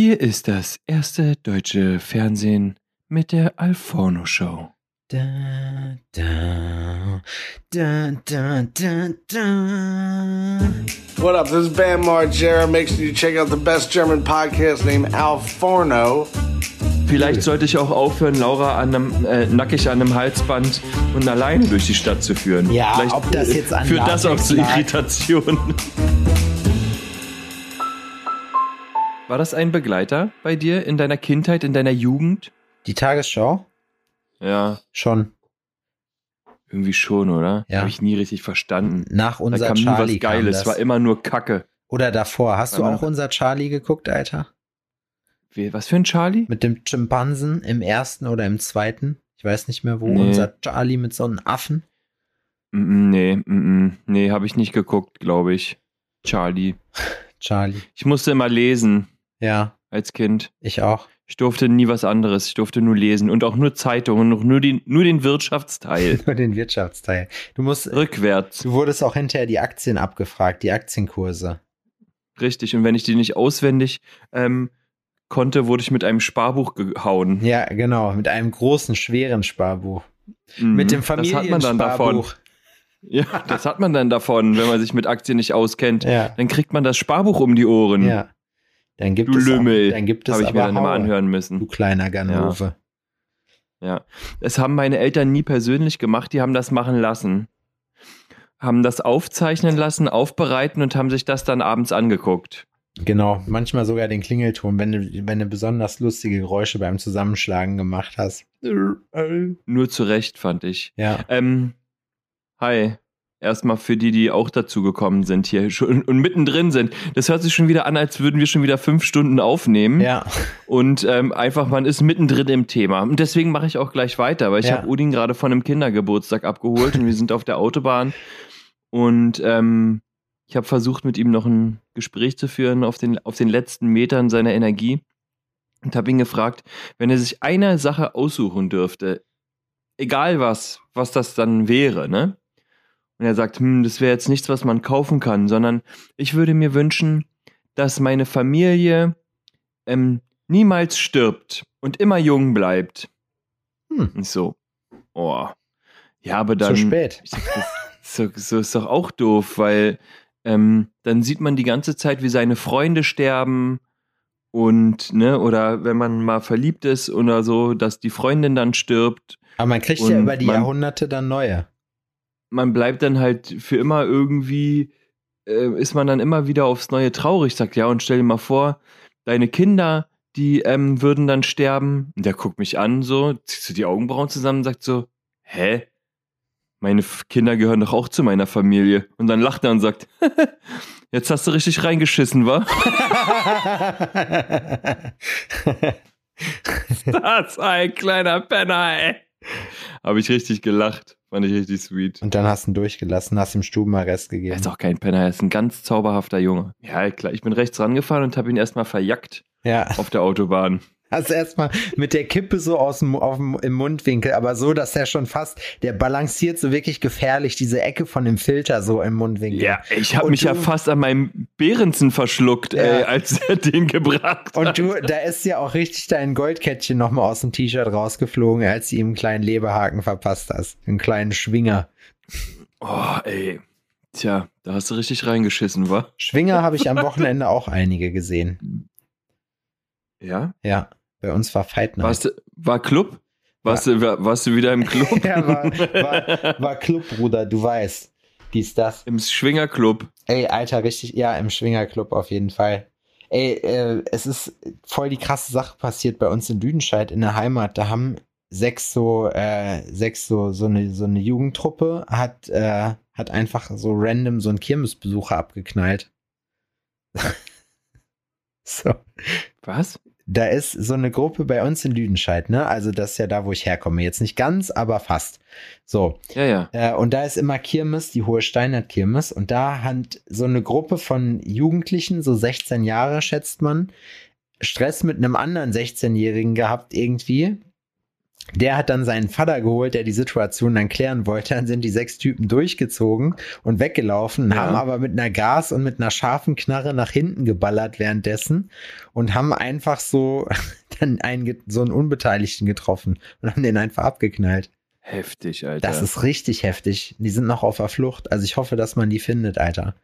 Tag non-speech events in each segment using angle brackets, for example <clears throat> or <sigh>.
Hier ist das erste deutsche Fernsehen mit der Alforno Show. Da, da, da, da, da, da. What up? This is Bam Margera. Make sure you check out the best German podcast named Al Forno. Vielleicht sollte ich auch aufhören, Laura an einem, äh, nackig an einem Halsband und alleine durch die Stadt zu führen. Ja, Vielleicht ob das jetzt an führt das auch Latex zu. Irritationen. War das ein Begleiter bei dir in deiner Kindheit, in deiner Jugend? Die Tagesschau? Ja, Schon. irgendwie schon, oder? Ja. Habe ich nie richtig verstanden. Nach Da unser kam nie Charlie was Geiles, kam war immer nur Kacke. Oder davor. Hast du War auch noch- unser Charlie geguckt, Alter? Wie, was für ein Charlie? Mit dem Schimpansen im ersten oder im zweiten? Ich weiß nicht mehr wo. Nee. Unser Charlie mit so einem Affen. Nee, mm. nee, habe ich nicht geguckt, glaube ich. Charlie. <laughs> Charlie. Ich musste immer lesen Ja, als Kind. ich auch. Ich durfte nie was anderes. Ich durfte nur lesen und auch nur Zeitungen und nur den, nur den Wirtschaftsteil. <laughs> Nur den Wirtschaftsteil. Du musst, Rückwärts. du wurdest auch hinterher die Aktien abgefragt, die Aktienkurse. Richtig. Und wenn ich die nicht auswendig ähm, konnte, wurde ich mit einem Sparbuch gehauen. Ja, genau. Mit einem großen, schweren Sparbuch. Mhm. Mit dem Das hat man dann davon. Familiensparbuch. <laughs> Ja, das hat man dann davon, wenn man sich mit Aktien nicht auskennt. Ja, Dann kriegt man das Sparbuch um die Ohren. ja. Dann gibt Du es Lümmel. Auch, dann gibt es Habe ich mir aber dann immer Haue, anhören Du müssen. kleiner Ganove. Ja. Es haben meine Eltern nie persönlich gemacht, die haben das machen lassen. Haben das aufzeichnen lassen, aufbereiten und haben sich das dann abends angeguckt. Genau. Manchmal sogar den Klingelton, wenn du, wenn du besonders lustige Geräusche beim Zusammenschlagen gemacht hast. Nur zu Recht, fand ich. Ja. Ähm, hi. Erstmal für die, die auch dazu gekommen sind hier <laughs> schon, und mittendrin sind. Das hört sich schon wieder an, als würden wir schon wieder fünf Stunden aufnehmen. Ja. Und ähm, einfach, man ist mittendrin im Thema. Und deswegen mache ich auch gleich weiter, weil ich Ja. habe Udin gerade von einem Kindergeburtstag abgeholt und wir sind auf der Autobahn. Und ähm, ich habe versucht, mit ihm noch ein Gespräch zu führen auf den, auf den letzten Metern seiner Energie. Und habe ihn gefragt, wenn er sich eine Sache aussuchen dürfte, egal was, was das dann wäre, ne? Und er sagt, hm, das wäre jetzt nichts, was man kaufen kann, sondern ich würde mir wünschen, dass meine Familie ähm, niemals stirbt und immer jung bleibt. Hm. Und so, oh. Ja, aber dann. Zu spät. Ich so, so ist doch auch doof, weil ähm, dann sieht man die ganze Zeit, wie seine Freunde sterben und, ne, oder wenn man mal verliebt ist oder so, dass die Freundin dann stirbt. Aber man kriegt ja über die man- Jahrhunderte dann neue. Man bleibt dann halt für immer irgendwie, äh, ist man dann immer wieder aufs Neue traurig, sagt ja, und stell dir mal vor, deine Kinder, die ähm, würden dann sterben. Und der guckt mich an, so, zieht so die Augenbrauen zusammen und sagt so, hä? Meine Kinder gehören doch auch zu meiner Familie. Und dann lacht er und sagt, <laughs> jetzt hast du richtig reingeschissen, wa? <laughs> <laughs> Das ein kleiner Penner, ey. <laughs> Habe ich richtig gelacht. Fand ich richtig sweet. Und dann hast du ihn durchgelassen, hast ihm Stubenarrest gegeben. Er ist auch kein Penner, er ist ein ganz zauberhafter Junge. Ja, klar, ich bin rechts rangefahren und habe ihn erstmal verjackt Ja. auf der Autobahn. Hast erstmal mit der Kippe so aus dem, auf dem, im Mundwinkel, aber so, dass er schon fast, der balanciert so wirklich gefährlich, diese Ecke von dem Filter so im Mundwinkel. Ja, ich habe Und mich ja du- fast an meinem Behrensen verschluckt, Ja. ey, als er den gebracht Und hat. du, da ist ja auch richtig dein Goldkettchen nochmal aus dem T-Shirt rausgeflogen, als du ihm einen kleinen Leberhaken verpasst hast. Einen kleinen Schwinger. Oh, ey. Tja, da hast du richtig reingeschissen, wa? Schwinger habe ich am Wochenende auch einige gesehen. Ja? Ja, bei uns war Fight Night. Warst du, war Club? Warst, du, war, warst du wieder im Club? <laughs> Ja, war, war, war Club, Bruder, du weißt. Dies, das. Im Schwingerclub. Ey, Alter, richtig, ja, im Schwingerclub auf jeden Fall. Ey, äh, es ist voll die krasse Sache passiert bei uns in Lüdenscheid in der Heimat. Da haben sechs so, äh, sechs so, so eine, so eine Jugendtruppe hat, äh, hat einfach so random so einen Kirmesbesucher abgeknallt. <laughs> so. Was? Da ist so eine Gruppe bei uns in Lüdenscheid, ne? Also das ist ja da, wo ich herkomme. Jetzt nicht ganz, aber fast. So. Ja, ja. Äh, und da ist immer Kirmes, die Hohe Steinert Kirmes. Und da hat so eine Gruppe von Jugendlichen, so 16 Jahre schätzt man, Stress mit einem anderen 16-Jährigen gehabt irgendwie. Der hat dann seinen Vater geholt, der die Situation dann klären wollte. Dann sind die sechs Typen durchgezogen und weggelaufen, Ja. haben aber mit einer Gas und mit einer scharfen Knarre nach hinten geballert währenddessen und haben einfach so <laughs> dann einen, so einen Unbeteiligten getroffen und haben den einfach abgeknallt. Heftig, Alter. Das ist richtig heftig. Die sind noch auf der Flucht. Also ich hoffe, dass man die findet, Alter.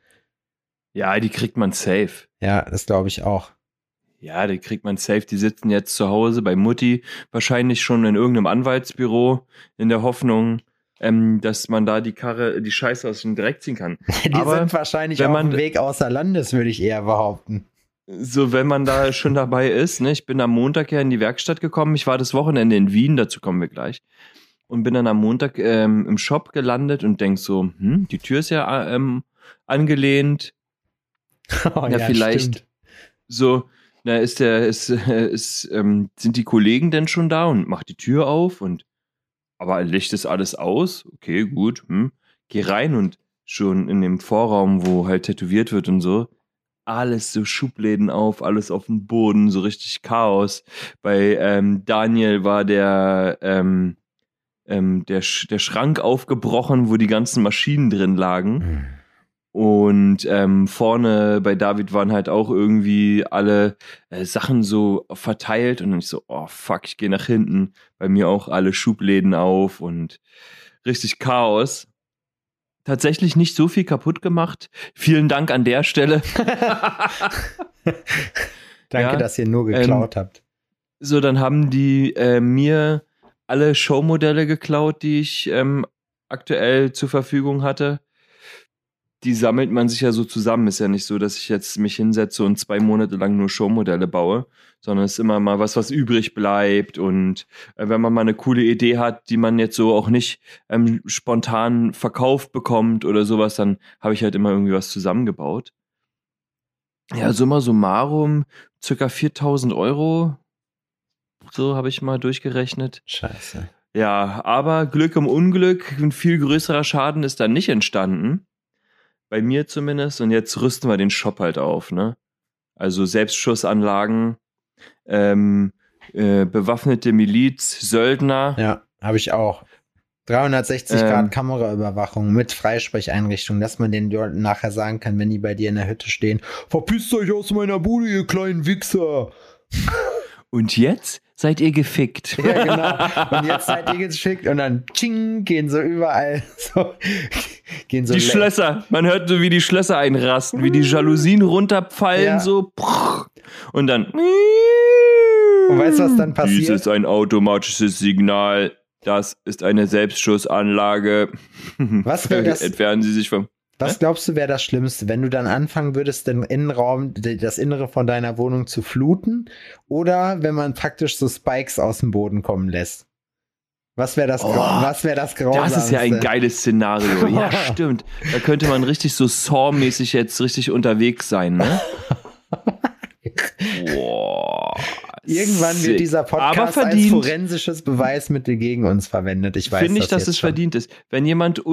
ja, die kriegt man safe. Ja, das glaube ich auch. Ja, die kriegt man safe. Die sitzen jetzt zu Hause bei Mutti, wahrscheinlich schon in irgendeinem Anwaltsbüro, in der Hoffnung, ähm, dass man da die Karre, die Scheiße aus dem Dreck ziehen kann. <laughs> Die Aber sind wahrscheinlich wenn auf man- dem Weg außer Landes, würde ich eher behaupten. So, wenn man da schon dabei ist, ne, ich bin am Montag ja in die Werkstatt gekommen. Ich war das Wochenende in Wien, dazu kommen wir gleich. Und bin dann am Montag ähm, im Shop gelandet und denk so, hm, die Tür ist ja ähm, angelehnt. <laughs> Oh, Ja, vielleicht. stimmt. So, na, ist der, ist, äh, ist, ähm, sind die Kollegen denn schon da und macht die Tür auf und aber Licht ist alles aus? Okay, gut, hm. Geh rein und schon in dem Vorraum, wo halt tätowiert wird und so, alles so Schubläden auf, alles auf dem Boden, so richtig Chaos. Bei ähm, Daniel war der, ähm, ähm, der, Sch der Schrank aufgebrochen, wo die ganzen Maschinen drin lagen. Und ähm, vorne bei David waren halt auch irgendwie alle äh, Sachen so verteilt und dann ich so, oh fuck, ich gehe nach hinten. Bei mir auch alle Schubläden auf und richtig Chaos. Tatsächlich nicht so viel kaputt gemacht. Vielen Dank an der Stelle. <laughs> Danke, Ja, dass ihr nur ähm, geklaut habt. So, dann haben die äh, mir alle Showmodelle geklaut, die ich ähm, aktuell zur Verfügung hatte. Die sammelt man sich ja so zusammen. Ist ja nicht so, dass ich jetzt mich hinsetze und zwei Monate lang nur Showmodelle baue, sondern es ist immer mal was, was übrig bleibt. Und äh, wenn man mal eine coole Idee hat, die man jetzt so auch nicht ähm, spontan verkauft bekommt oder sowas, dann habe ich halt immer irgendwie was zusammengebaut. Ja, summa summarum, circa 4000 Euro. So habe ich mal durchgerechnet. Scheiße. Ja, aber Glück im Unglück, ein viel größerer Schaden ist dann nicht entstanden. Bei mir zumindest. Und jetzt rüsten wir den Shop halt auf, ne? Also Selbstschussanlagen, ähm, äh, bewaffnete Miliz, Söldner. Ja, habe ich auch. 360 Ähm. Grad Kameraüberwachung mit Freisprecheinrichtung, dass man den Leuten nachher sagen kann, wenn die bei dir in der Hütte stehen, verpisst euch aus meiner Bude, ihr kleinen Wichser. Und jetzt seid ihr gefickt. Ja, genau. Und jetzt seid ihr geschickt und dann tsching, gehen so überall <laughs> so, gehen so die le- Schlösser, man hört so, wie die Schlösser einrasten, wie die Jalousien runterfallen, Ja. so. Und dann. Und weißt du, was dann passiert? Dies ist ein automatisches Signal. Das ist eine Selbstschussanlage. Was <laughs> wär das- Entfernen Sie sich vom. Was glaubst du, wäre das Schlimmste, wenn du dann anfangen würdest, den Innenraum, das Innere von deiner Wohnung zu fluten? Oder wenn man praktisch so Spikes aus dem Boden kommen lässt? Was wäre das, Oh, was wäre das Grausamste? Das ist ja ein geiles Szenario. <laughs> Ja, stimmt. Da könnte man richtig so Saw-mäßig jetzt richtig unterwegs sein, ne? <laughs> Boah. Irgendwann sick. wird dieser Podcast als forensisches Beweismittel gegen uns verwendet. Ich weiß Finde ich, das dass es verdient ist. Wenn jemand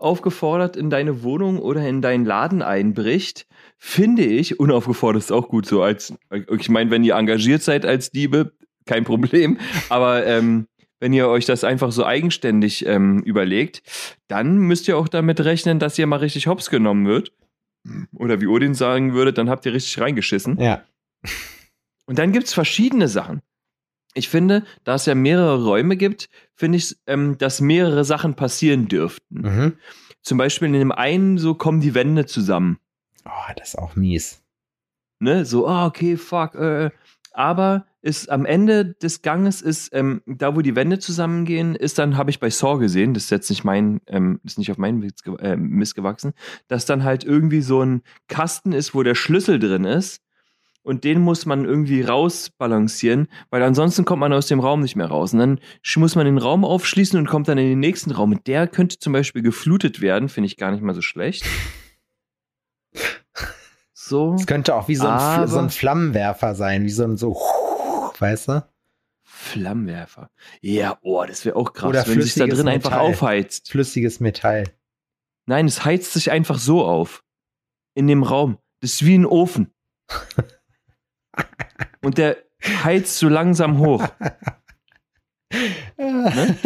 unaufgefordert in deine Wohnung oder in deinen Laden einbricht, finde ich, unaufgefordert ist auch gut so als, ich meine, wenn ihr engagiert seid als Diebe, kein Problem, <laughs> aber ähm, wenn ihr euch das einfach so eigenständig ähm, überlegt, dann müsst ihr auch damit rechnen, dass ihr mal richtig hops genommen wird. Oder wie Odin sagen würde, dann habt ihr richtig reingeschissen. Ja. Und dann gibt's verschiedene Sachen. Ich finde, da es ja mehrere Räume gibt, finde ich, ähm, dass mehrere Sachen passieren dürften. Mhm. Zum Beispiel in dem einen so kommen die Wände zusammen. Oh, das ist auch mies. Ne? So, ah, okay, fuck. Äh. Aber ist am Ende des Ganges ist, ähm, da wo die Wände zusammengehen, ist dann, habe ich bei Saw gesehen, das ist jetzt nicht mein, ähm, ist nicht auf meinen Mist, äh, Mist gewachsen, dass dann halt irgendwie so ein Kasten ist, wo der Schlüssel drin ist. Und den muss man irgendwie rausbalancieren, weil ansonsten kommt man aus dem Raum nicht mehr raus. Und dann muss man den Raum aufschließen und kommt dann in den nächsten Raum. Und der könnte zum Beispiel geflutet werden, finde ich gar nicht mal so schlecht. <laughs> So. Es könnte auch wie so ein, so ein Flammenwerfer sein, wie so ein so, weißt du? Flammenwerfer. Ja, oh, das wäre auch krass, Oder wenn sich da drin einfach Metall. aufheizt. Flüssiges Metall. Nein, es heizt sich einfach so auf. In dem Raum. Das ist wie ein Ofen. <laughs> Und der heizt so langsam hoch. Ne?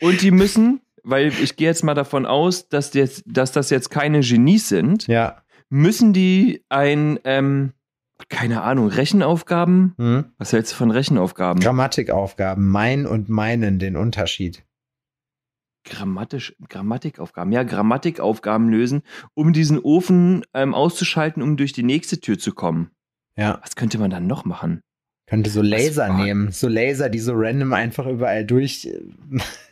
Und die müssen, weil ich gehe jetzt mal davon aus, dass, jetzt, dass das jetzt keine Genies sind, Ja. müssen die ein, ähm, keine Ahnung, Rechenaufgaben? Hm? Was hältst du von Rechenaufgaben? Grammatikaufgaben, mein und meinen, den Unterschied. Grammatisch, Grammatikaufgaben. Ja, Grammatikaufgaben lösen, um diesen Ofen ähm, auszuschalten, um durch die nächste Tür zu kommen. Ja. Was könnte man dann noch machen? Könnte so Laser nehmen. So Laser, die so random einfach überall durch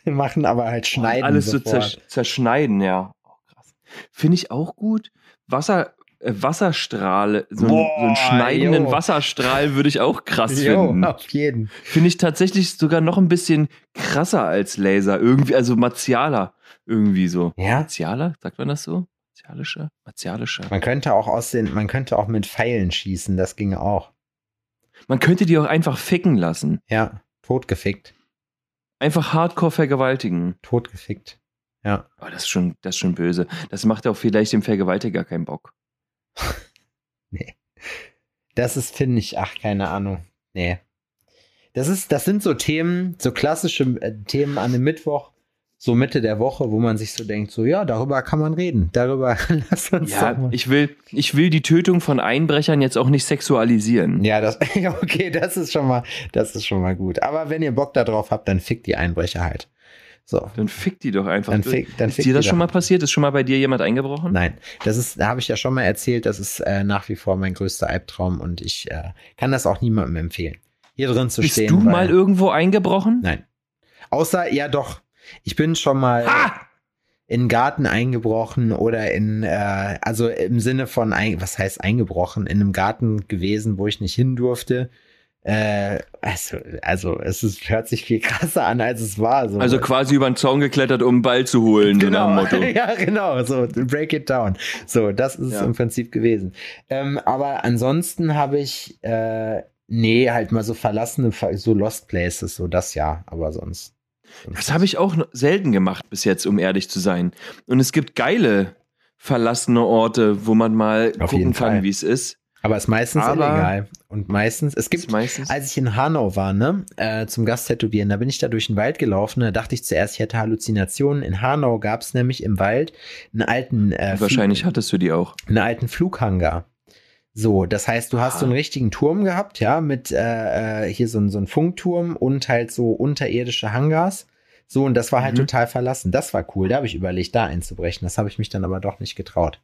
äh, <laughs> machen, aber halt schneiden. Alles so sofort. zersch zerschneiden, ja. Oh, krass. Finde ich auch gut. Wasser, äh, Wasserstrahle, so, einen- so einen Boah, schneidenden jo. Wasserstrahl würde ich auch krass <laughs> Jo, finden. auf jeden. Finde ich tatsächlich sogar noch ein bisschen krasser als Laser. Irgendwie, also martialer. Irgendwie so. Ja. Martialer? Sagt man das so? Martialischer? Martialischer. Man könnte auch aus den, man könnte auch mit Pfeilen schießen, das ginge auch. Man könnte die auch einfach ficken lassen. Ja, totgefickt. Einfach hardcore vergewaltigen. Totgefickt. Ja. Aber das ist schon, das ist schon böse. Das macht auch vielleicht dem Vergewaltiger keinen Bock. <laughs> Das ist, finde ich, ach, keine Ahnung. Nee. Das ist, das sind so Themen, so klassische äh, Themen an dem Mittwoch, so Mitte der Woche, wo man sich so denkt, so, ja, darüber kann man reden. Darüber <laughs> lass uns Ja, mal. ich will, ich will die Tötung von Einbrechern jetzt auch nicht sexualisieren. Ja, das, <laughs> okay, das ist schon mal, das ist schon mal gut. Aber wenn ihr Bock darauf habt, dann fickt die Einbrecher halt. So. Dann fick die doch einfach. Dann fick, dann ist dir das schon mal passiert? Ist schon mal bei dir jemand eingebrochen? Nein, das ist, da habe ich ja schon mal erzählt, das ist äh, nach wie vor mein größter Albtraum und ich äh, kann das auch niemandem empfehlen. Hier drin zu Bist stehen. du weil- mal irgendwo eingebrochen? Nein. Außer, ja doch, ich bin schon mal Ha! in den Garten eingebrochen oder in, äh, also im Sinne von, ein, was heißt eingebrochen, in einem Garten gewesen, wo ich nicht hin durfte. Äh, also, also es ist, hört sich viel krasser an, als es war. So. Also quasi über den Zaun geklettert, um einen Ball zu holen, so nach Genau, dem Motto. <laughs> ja, genau, so, break it down. So, das ist es Ja. im Prinzip gewesen. Ähm, aber ansonsten habe ich, äh, nee, halt mal so verlassene, so Lost Places, so das ja, aber sonst. Das habe ich auch selten gemacht bis jetzt, um ehrlich zu sein. Und es gibt geile verlassene Orte, wo man mal Auf gucken kann, wie es ist. Aber es ist meistens Aber- illegal. Und meistens, es gibt, meistens. als ich in Hanau war, ne, äh, zum Gasttätowieren, da bin ich da durch den Wald gelaufen, da dachte ich zuerst, ich hätte Halluzinationen. In Hanau gab es nämlich im Wald einen alten, äh, Wahrscheinlich hattest du die auch. einen alten Flughangar. So, das heißt, du hast Ah. so einen richtigen Turm gehabt, ja, mit äh, äh, hier so, ein- so ein Funkturm und halt so unterirdische Hangars. So, und das war halt Mhm. total verlassen. Das war cool. Da habe ich überlegt, da einzubrechen. Das habe ich mich dann aber doch nicht getraut.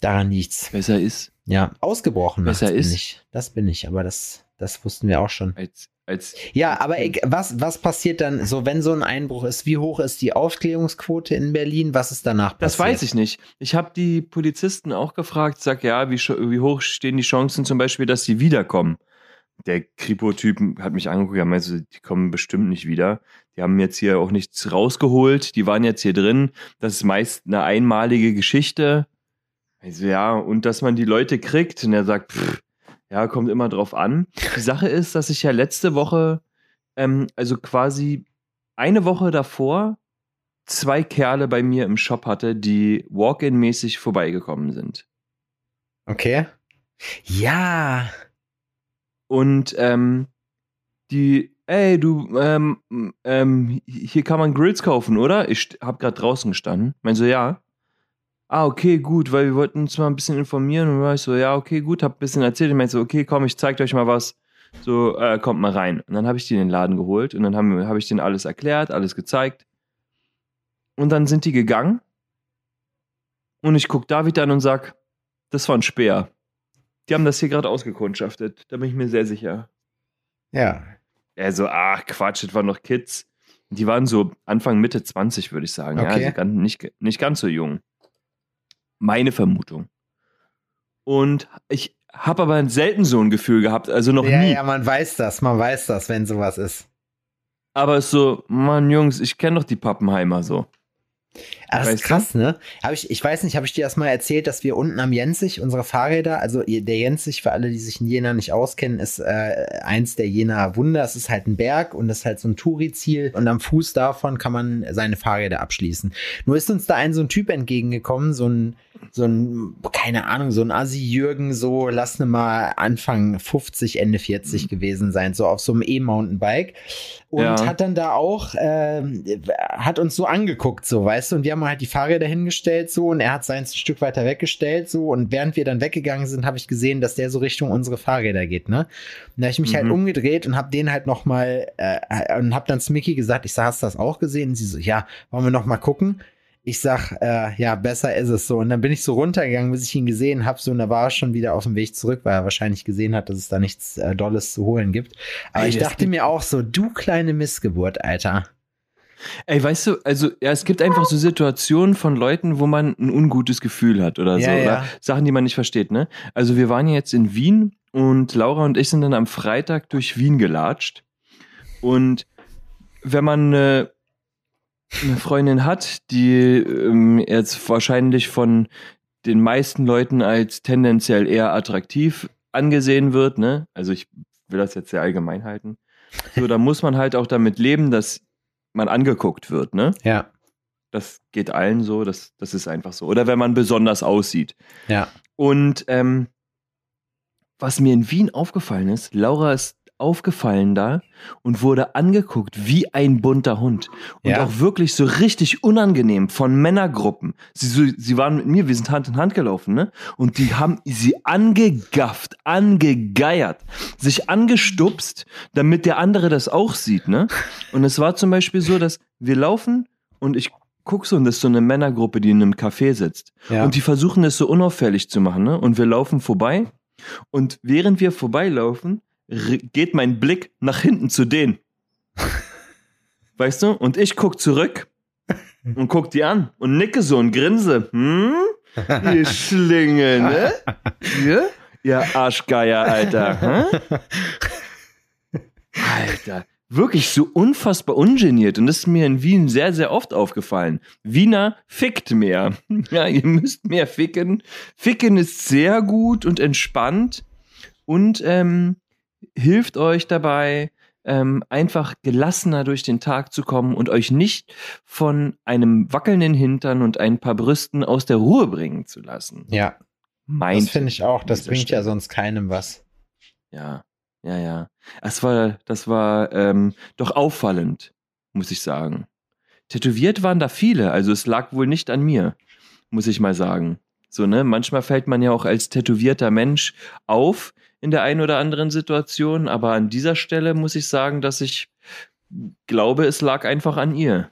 Daran liegt's. Besser ist Ja, ausgebrochen. Besser nachts bin ist. ich. Das bin ich, aber das, das wussten wir auch schon. als, als Ja, aber ich, was, was passiert dann so, wenn so ein Einbruch ist? Wie hoch ist die Aufklärungsquote in Berlin? Was ist danach passiert? Das weiß ich nicht. Ich habe die Polizisten auch gefragt, sag ja, wie, wie hoch stehen die Chancen zum Beispiel, dass sie wiederkommen? Der Kripo-Typ hat mich angeguckt, ja, meinst du, die kommen bestimmt nicht wieder. Die haben jetzt hier auch nichts rausgeholt, die waren jetzt hier drin. Das ist meist eine einmalige Geschichte. Also ja, und dass man die Leute kriegt, und er sagt, pff, ja, kommt immer drauf an. Die Sache ist, dass ich ja letzte Woche, ähm, also quasi eine Woche davor, zwei Kerle bei mir im Shop hatte, die Walk-in-mäßig vorbeigekommen sind. Okay. Ja. Und ähm, die, ey, du, ähm, ähm, hier kann man Grills kaufen, oder? Ich hab grad draußen gestanden. Meinst so, ja. Ah, okay, gut, weil wir wollten uns mal ein bisschen informieren. Und dann war ich so, ja, okay, gut, hab ein bisschen erzählt. Ich meinte so, okay, komm, ich zeig euch mal was. So, äh, kommt mal rein. Und dann habe ich die in den Laden geholt und dann habe hab ich denen alles erklärt, alles gezeigt. Und dann sind die gegangen. Und ich guck David an und sag, das war ein Speer. Die haben das hier gerade ausgekundschaftet. Da bin ich mir sehr sicher. Ja. Er so, ach Quatsch, das waren noch Kids. Die waren so Anfang, Mitte 20, würde ich sagen. Ja, Okay. also ganz, nicht, nicht ganz so jung. Meine Vermutung. Und ich habe aber selten so ein Gefühl gehabt, also noch ja, nie. ja, man weiß das, man weiß das, wenn sowas ist. Aber es ist so, Mann, Jungs, ich kenne doch die Pappenheimer so. Aber das ist Weißt du? krass, ne? Hab ich, ich weiß nicht, habe ich dir das mal erzählt, dass wir unten am Jensig unsere Fahrräder, also der Jensig, für alle, die sich in Jena nicht auskennen, ist äh, eins der Jena Wunder. Es ist halt ein Berg und es ist halt so ein Touri-Ziel und am Fuß davon kann man seine Fahrräder abschließen. Nur ist uns da ein so ein Typ entgegengekommen, so ein, so ein, keine Ahnung, so ein Assi-Jürgen, so lass ne mal Anfang 50, Ende 40 gewesen sein, so auf so einem E-Mountainbike. Und Ja. hat dann da auch, ähm, hat uns so angeguckt, so, weißt du, und wir haben halt die Fahrräder hingestellt, so, und er hat seins ein Stück weiter weggestellt, so, und während wir dann weggegangen sind, habe ich gesehen, dass der so Richtung unsere Fahrräder geht, ne? Und da habe ich mich halt Mhm. umgedreht und habe den halt noch mal, äh, und habe dann zu Mickey gesagt, ich sag, hast du das auch gesehen? Und sie so, ja, wollen wir noch mal gucken? Ich sag, äh, ja, besser ist es so. Und dann bin ich so runtergegangen, bis ich ihn gesehen habe. So, und da war er schon wieder auf dem Weg zurück, weil er wahrscheinlich gesehen hat, dass es da nichts äh, Dolles zu holen gibt. Aber Ey, ich dachte mir auch so, du kleine Missgeburt, Alter. Ey, weißt du, also ja, es gibt einfach so Situationen von Leuten, wo man ein ungutes Gefühl hat oder so. Ja, ja. Oder Sachen, die man nicht versteht, ne? Also wir waren ja jetzt in Wien und Laura und ich sind dann am Freitag durch Wien gelatscht. Und wenn man eine, eine Freundin hat, die ähm, jetzt wahrscheinlich von den meisten Leuten als tendenziell eher attraktiv angesehen wird, ne? Also ich will das jetzt sehr allgemein halten. So, da muss man halt auch damit leben, dass man angeguckt wird, ne? Ja, Das geht allen so, das, das ist einfach so. Oder wenn man besonders aussieht. ja. Und ähm, was mir in Wien aufgefallen ist, Laura ist aufgefallen da und wurde angeguckt wie ein bunter Hund. Und Ja. auch wirklich so richtig unangenehm von Männergruppen. Sie, so, sie waren mit mir, wir sind Hand in Hand gelaufen, ne? Und die haben sie angegafft, angegeiert, sich angestupst, damit der andere das auch sieht, ne? Und es war zum Beispiel so, dass wir laufen und ich guck so und das ist so eine Männergruppe, die in einem Café sitzt. ja. Und die versuchen es so unauffällig zu machen, ne? Und wir laufen vorbei. Und während wir vorbeilaufen, geht mein Blick nach hinten zu denen. <laughs> Weißt du? Und ich guck zurück und guck die an und nicke so und grinse. Hm? Ihr <laughs> Schlinge, ne? Ihr? Ihr Arschgeier, Alter. Hä? Alter. Wirklich so unfassbar ungeniert. Und das ist mir in Wien sehr, sehr oft aufgefallen. Wiener fickt mehr. <laughs> Ja, ihr müsst mehr ficken. Ficken ist sehr gut und entspannt und ähm, hilft euch dabei, ähm, einfach gelassener durch den Tag zu kommen und euch nicht von einem wackelnden Hintern und ein paar Brüsten aus der Ruhe bringen zu lassen. ja, Mein das finde ich auch. Das bringt ja Stelle. sonst keinem was. Ja, ja, ja. Das war, das war ähm, doch auffallend, muss ich sagen. Tätowiert waren da viele, also es lag wohl nicht an mir, muss ich mal sagen. So, ne? Manchmal fällt man ja auch als tätowierter Mensch auf in der einen oder anderen Situation, aber an dieser Stelle muss ich sagen, dass ich glaube, es lag einfach an ihr.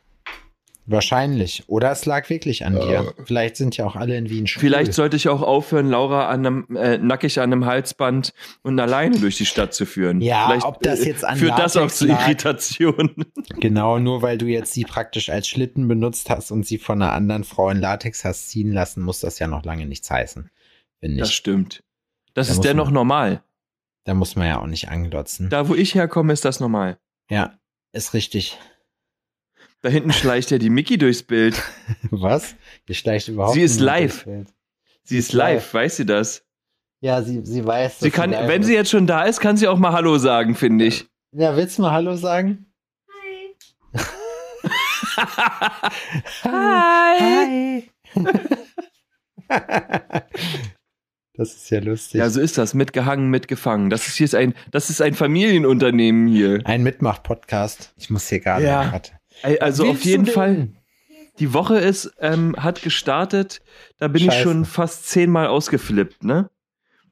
Wahrscheinlich. Oder es lag wirklich an dir. Vielleicht sind ja auch alle in Wien schwul. Vielleicht sollte ich auch aufhören, Laura an einem, äh, nackig an einem Halsband und alleine durch die Stadt zu führen. Ja, Vielleicht, ob das jetzt an führt das auch Latex zu lag. Irritation. <laughs> Genau, nur weil du jetzt sie praktisch als Schlitten benutzt hast und sie von einer anderen Frau in Latex hast ziehen lassen, muss das ja noch lange nichts heißen. Finde Das ich. stimmt. Das Da ist dennoch man- normal. Da muss man ja auch nicht anglotzen. Da, wo ich herkomme, ist das normal. Ja, ist richtig. Da hinten schleicht ja die Mickey durchs Bild. <laughs> Was? Hier schleicht überhaupt Sie ist live. Sie ist live, weiß sie das? Ja, sie, sie weiß. Sie kann, live wenn sie jetzt schon da ist, kann sie auch mal Hallo sagen, finde ich. Ja, willst du mal Hallo sagen? Hi. <laughs> Hi. <laughs> das ist ja lustig. Ja, so ist das. Mitgehangen, mitgefangen. Das ist hier ist ein, das ist ein Familienunternehmen hier. Ein Mitmach-Podcast. Ich muss hier gerade. Ja. warte. Ey, Also Willst auf jeden Fall. Die Woche ist, ähm, hat gestartet. Da bin ich Scheiße. schon fast zehnmal ausgeflippt, ne?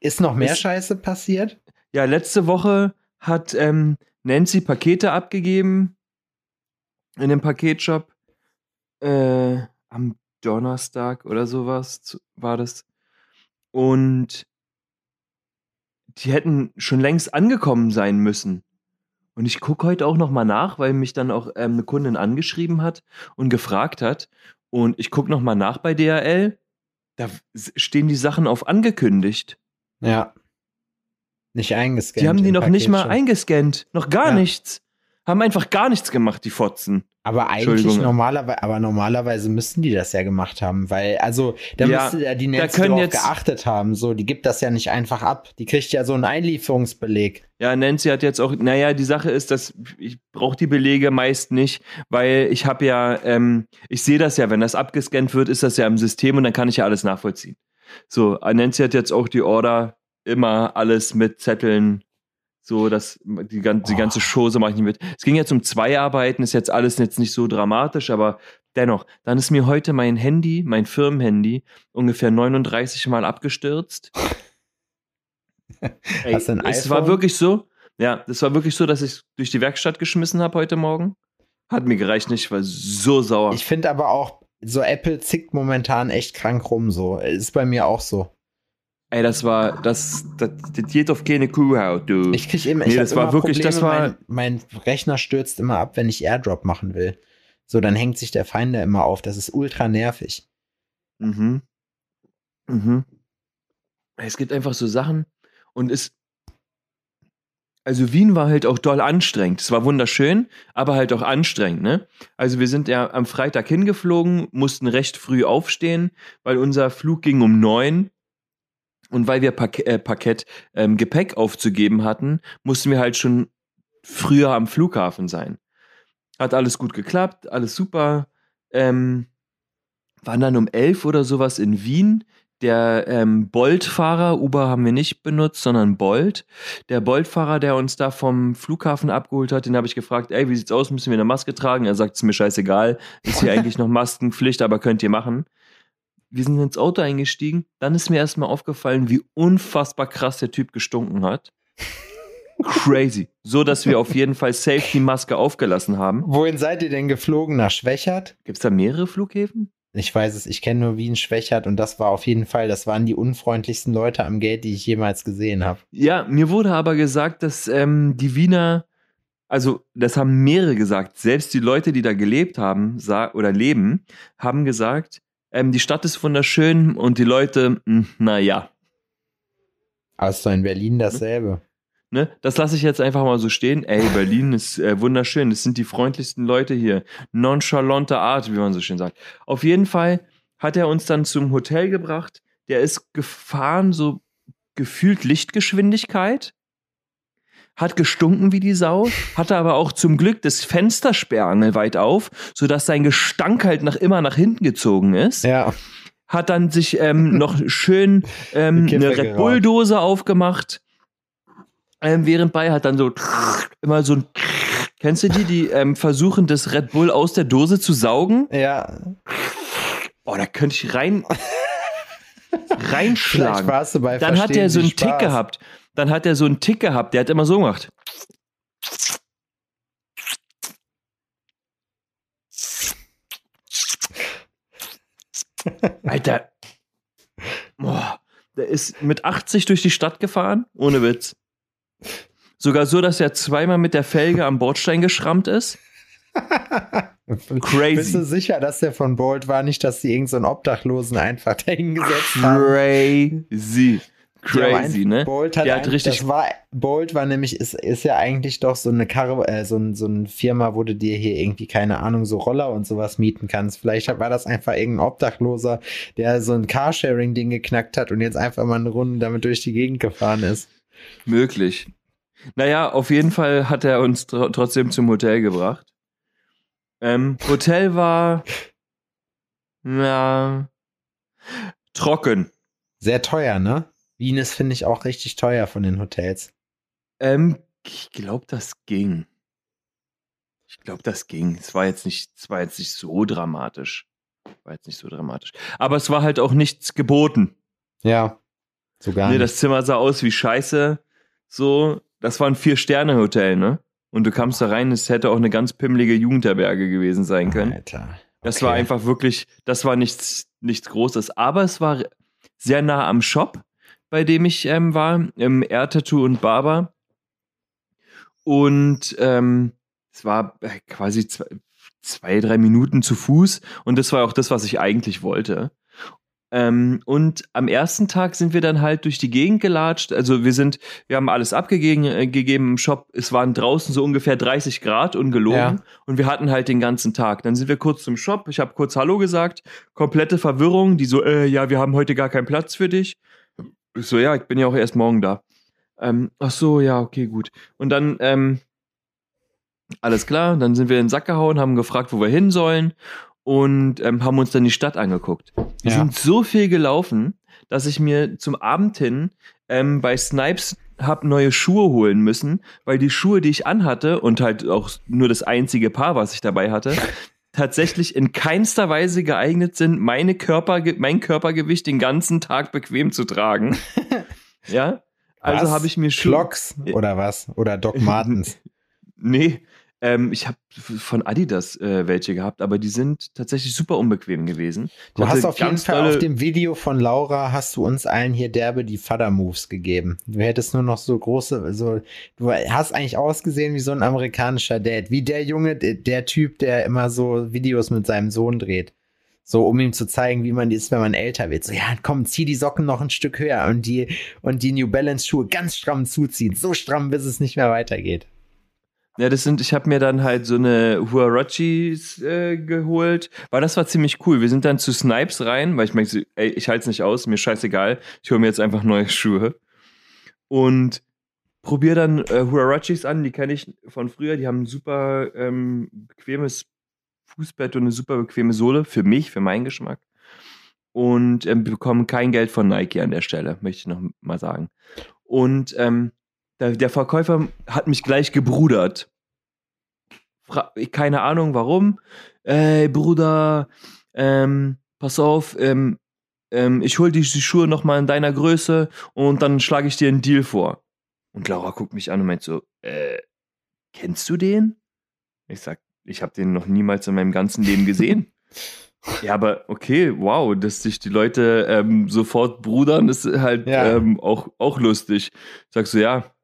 Ist noch mehr Ist- Scheiße passiert? Ja, letzte Woche hat ähm, Nancy Pakete abgegeben in dem Paketshop. Äh, am Donnerstag oder sowas war das. Und die hätten schon längst angekommen sein müssen. Und ich gucke heute auch noch mal nach, weil mich dann auch ähm, eine Kundin angeschrieben hat und gefragt hat. Und ich gucke noch mal nach bei DHL. Da stehen die Sachen auf angekündigt. Ja. Nicht eingescannt. Die haben die noch nicht mal Paketshop. eingescannt. Noch gar Ja. nichts. Haben einfach gar nichts gemacht, die Fotzen. Aber eigentlich normalerweise, aber normalerweise müssten die das ja gemacht haben, weil, also, da Ja, müsste ja die da Netz können drauf geachtet haben. So, die gibt das ja nicht einfach ab. Die kriegt ja so einen Einlieferungsbeleg. Ja, Nancy hat jetzt auch, naja, die Sache ist, dass ich brauche die Belege meist nicht, weil ich habe ja, ähm, ich sehe das ja, wenn das abgescannt wird, ist das ja im System und dann kann ich ja alles nachvollziehen. So, Nancy hat jetzt auch die Order, immer alles mit Zetteln, so, dass die, gan- die ganze Chose mache ich nicht mit. Es ging jetzt um zwei Arbeiten, ist jetzt alles jetzt nicht so dramatisch, aber dennoch, dann ist mir heute mein Handy, mein Firmenhandy, ungefähr 39 Mal abgestürzt. <laughs> Ey, Hast du ein es war iPhone? wirklich so, ja, das war wirklich so, dass ich durch die Werkstatt geschmissen habe heute Morgen. Hat mir gereicht nicht, ich war so sauer. Ich finde aber auch, so Apple zickt momentan echt krank rum, so. Ist bei mir auch so. Ey, das war, das, das, das geht auf keine Kuhhaut, du. Ich krieg immer, Nee, ich hab das war wirklich- Probleme, das war- mein, mein Rechner stürzt immer ab, wenn ich Airdrop machen will. So, dann hängt sich der Feind da immer auf. Das ist ultra nervig. Mhm. Mhm. Es gibt einfach so Sachen und es. Also Wien war halt auch doll anstrengend. Es war wunderschön, aber halt auch anstrengend, ne? Also wir sind ja am Freitag hingeflogen, mussten recht früh aufstehen, weil unser Flug ging um neun. Und weil wir Pak äh, Parkett ähm, Gepäck aufzugeben hatten, mussten wir halt schon früher am Flughafen sein. Hat alles gut geklappt, alles super. Ähm, waren dann um elf oder sowas in Wien. Der ähm, Bolt-Fahrer, Uber haben wir nicht benutzt, sondern Bolt. Der Bolt-Fahrer, der uns da vom Flughafen abgeholt hat, den habe ich gefragt, ey, wie sieht's aus, müssen wir eine Maske tragen? Er sagt, es ist mir scheißegal, ist hier <laughs> eigentlich noch Maskenpflicht, aber könnt ihr machen. Wir sind ins Auto eingestiegen, dann ist mir erstmal aufgefallen, wie unfassbar krass der Typ gestunken hat. Crazy. So, dass wir auf jeden Fall safe die Maske aufgelassen haben. Wohin seid ihr denn geflogen? Nach Schwächert? Gibt's da mehrere Flughäfen? Ich weiß es, ich kenne nur Wien Schwächert und das war auf jeden Fall, das waren die unfreundlichsten Leute am Gate, die ich jemals gesehen habe. Ja, mir wurde aber gesagt, dass ähm, die Wiener, also das haben mehrere gesagt, selbst die Leute, die da gelebt haben oder leben, haben gesagt, ähm, die Stadt ist wunderschön und die Leute, mh, naja. Es ist doch in Berlin dasselbe. Ne? Das lasse ich jetzt einfach mal so stehen. Ey, Berlin ist äh, wunderschön. Das sind die freundlichsten Leute hier. Nonchalante Art, wie man so schön sagt. Auf jeden Fall hat er uns dann zum Hotel gebracht. Der ist gefahren, so gefühlt Lichtgeschwindigkeit. Hat gestunken wie die Sau, hatte aber auch zum Glück das Fenstersperrangel weit auf, sodass sein Gestank halt nach immer nach hinten gezogen ist Ja. hat dann sich ähm, <laughs> noch schön ähm, eine Red geraucht. Bull-Dose aufgemacht. Ähm, während bei hat dann so immer so ein Kennst du die, die ähm, versuchen, das Red Bull aus der Dose zu saugen? Ja. Oh, da könnte ich rein <laughs> reinschlagen. Dann hat er so einen Tick Spaß. gehabt. Dann hat er so einen Tick gehabt. Der hat immer so gemacht. Alter. Boah, der ist mit 80 durch die Stadt gefahren, ohne Witz. Sogar so, dass er zweimal mit der Felge am Bordstein geschrammt ist. <laughs> Bist du Crazy. sicher, dass der von Bolt war, nicht, dass die irgendeinen so Obdachlosen einfach dahingesetzt haben? Crazy. Haben Crazy, ein- ne? Bolt hat, hat ein, richtig- das war, Bolt war nämlich, ist, ist ja eigentlich doch so eine Karre, äh, so, ein, so eine Firma, wo du dir hier irgendwie, keine Ahnung, so Roller und sowas mieten kannst. Vielleicht war das einfach irgendein Obdachloser, der so ein Carsharing-Ding geknackt hat und jetzt einfach mal eine Runde damit durch die Gegend gefahren ist. Möglich. Naja, auf jeden Fall hat er uns tr trotzdem zum Hotel gebracht. Ähm, Hotel war ja trocken. Sehr teuer, ne? Wien ist, finde ich, auch richtig teuer von den Hotels. Ähm, ich glaube, das ging. Ich glaube, das ging. Es war jetzt nicht, es war jetzt nicht so dramatisch. War jetzt nicht so dramatisch. Aber es war halt auch nichts geboten. Ja. Sogar. Nee, nicht. das Zimmer sah aus wie Scheiße. So, das war ein Vier-Sterne-Hotel, ne? Und du kamst da rein, es hätte auch eine ganz pimmelige Jugendherberge gewesen sein können. Alter. Das Okay. war einfach wirklich, das war nichts, nichts Großes. Aber es war sehr nah am Shop, bei dem ich ähm, war, im Air Tattoo und Barber. Und ähm, es war äh, quasi zwei, zwei, drei Minuten zu Fuß. Und das war auch das, was ich eigentlich wollte. Ähm, und am ersten Tag sind wir dann halt durch die Gegend gelatscht. Also wir sind, wir haben alles abgegeben äh, gegeben im Shop. Es waren draußen so ungefähr 30 Grad ungelogen. Ja. Und wir hatten halt den ganzen Tag. Dann sind wir kurz zum Shop. Ich habe kurz Hallo gesagt. Komplette Verwirrung. Die so, äh, ja, wir haben heute gar keinen Platz für dich. Ich so, ja, ich bin ja auch erst morgen da. Ähm, ach so, ja, okay, gut. Und dann, ähm, alles klar, dann sind wir in den Sack gehauen, haben gefragt, wo wir hin sollen und ähm, haben uns dann die Stadt angeguckt. Wir ja. sind so viel gelaufen, dass ich mir zum Abend hin ähm, bei Snipes hab neue Schuhe holen müssen, weil die Schuhe, die ich anhatte und halt auch nur das einzige Paar, was ich dabei hatte, tatsächlich in keinster Weise geeignet sind, meine Körper, mein Körpergewicht den ganzen Tag bequem zu tragen. <laughs> ja, also habe ich mir Schuhe. Clocks oder was? Oder Doc <laughs> Martens? nee, ähm, ich habe von Adidas äh, welche gehabt, aber die sind tatsächlich super unbequem gewesen. Ich du hast auf jeden Fall auf dem Video von Laura hast du uns allen hier derbe die Vater-Moves gegeben. Du hättest nur noch so große, so, du hast eigentlich ausgesehen wie so ein amerikanischer Dad, wie der Junge, der Typ, der immer so Videos mit seinem Sohn dreht. So, um ihm zu zeigen, wie man ist, wenn man älter wird. So, ja, komm, zieh die Socken noch ein Stück höher und die, und die New Balance Schuhe ganz stramm zuziehen. So stramm, bis es nicht mehr weitergeht. Ja, das sind, ich habe mir dann halt so eine Huarachis äh, geholt, weil das war ziemlich cool. Wir sind dann zu Snipes rein, weil ich meinte, ey, ich halte es nicht aus, mir scheißegal, ich hole mir jetzt einfach neue Schuhe. Und probiere dann äh, Huarachis an, die kenne ich von früher, die haben ein super ähm, bequemes Fußbett und eine super bequeme Sohle, für mich, für meinen Geschmack. Und ähm, bekommen kein Geld von Nike an der Stelle, möchte ich noch mal sagen. Und ähm, der Verkäufer hat mich gleich gebrudert. Keine Ahnung warum. Ey, Bruder, ähm, pass auf, ähm, ähm, ich hol die, die Schuhe nochmal in deiner Größe und dann schlage ich dir einen Deal vor. Und Laura guckt mich an und meint so, äh, kennst du den? Ich sag, ich habe den noch niemals in meinem ganzen Leben gesehen. <laughs> ja, aber okay, wow, dass sich die Leute ähm, sofort brudern, ist halt ja. ähm, auch, auch lustig. Sagst du, ja,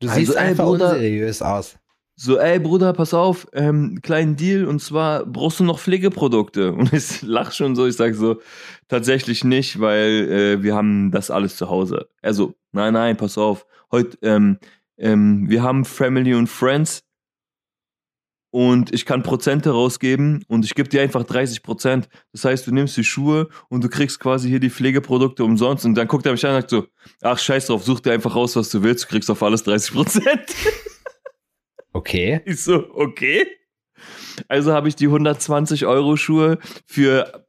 Du also, siehst einfach Bruder, unseriös aus. So, ey Bruder, pass auf, ähm, kleinen Deal und zwar brauchst du noch Pflegeprodukte. <laughs> Und ich lach schon so, ich sag so, tatsächlich nicht, weil äh, wir haben das alles zu Hause. Also, nein, nein, pass auf, heute, ähm, ähm, wir haben Family und Friends und ich kann Prozente rausgeben und ich gebe dir einfach 30 Prozent. Das heißt, du nimmst die Schuhe und du kriegst quasi hier die Pflegeprodukte umsonst und dann guckt er mich an und sagt so, ach scheiß drauf, such dir einfach raus, was du willst, du kriegst auf alles 30 Prozent. <laughs> Okay. Ich so, okay. Also habe ich die 120 Euro Schuhe für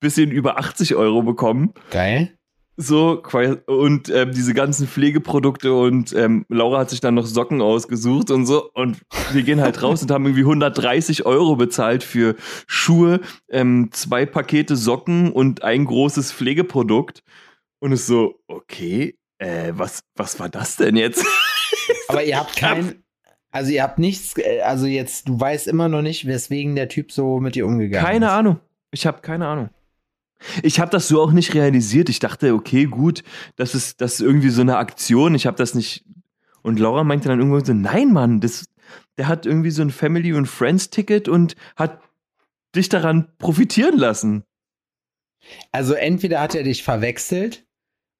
bisschen über 80 Euro bekommen. Geil. So, und ähm, diese ganzen Pflegeprodukte und ähm, Laura hat sich dann noch Socken ausgesucht und so. Und wir gehen halt raus und haben irgendwie 130 Euro bezahlt für Schuhe, ähm, zwei Pakete Socken und ein großes Pflegeprodukt. Und ist so, okay, äh, was, was war das denn jetzt? Aber ihr habt kein, also ihr habt nichts, äh, also jetzt, du weißt immer noch nicht, weswegen der Typ so mit dir umgegangen keine ist. Keine Ahnung. Ich habe keine Ahnung. Ich habe das so auch nicht realisiert. Ich dachte, okay, gut, das ist, das ist irgendwie so eine Aktion. Ich habe das nicht. Und Laura meinte dann irgendwann so: Nein, Mann, das, der hat irgendwie so ein Family- und Friends-Ticket und hat dich daran profitieren lassen. Also entweder hat er dich verwechselt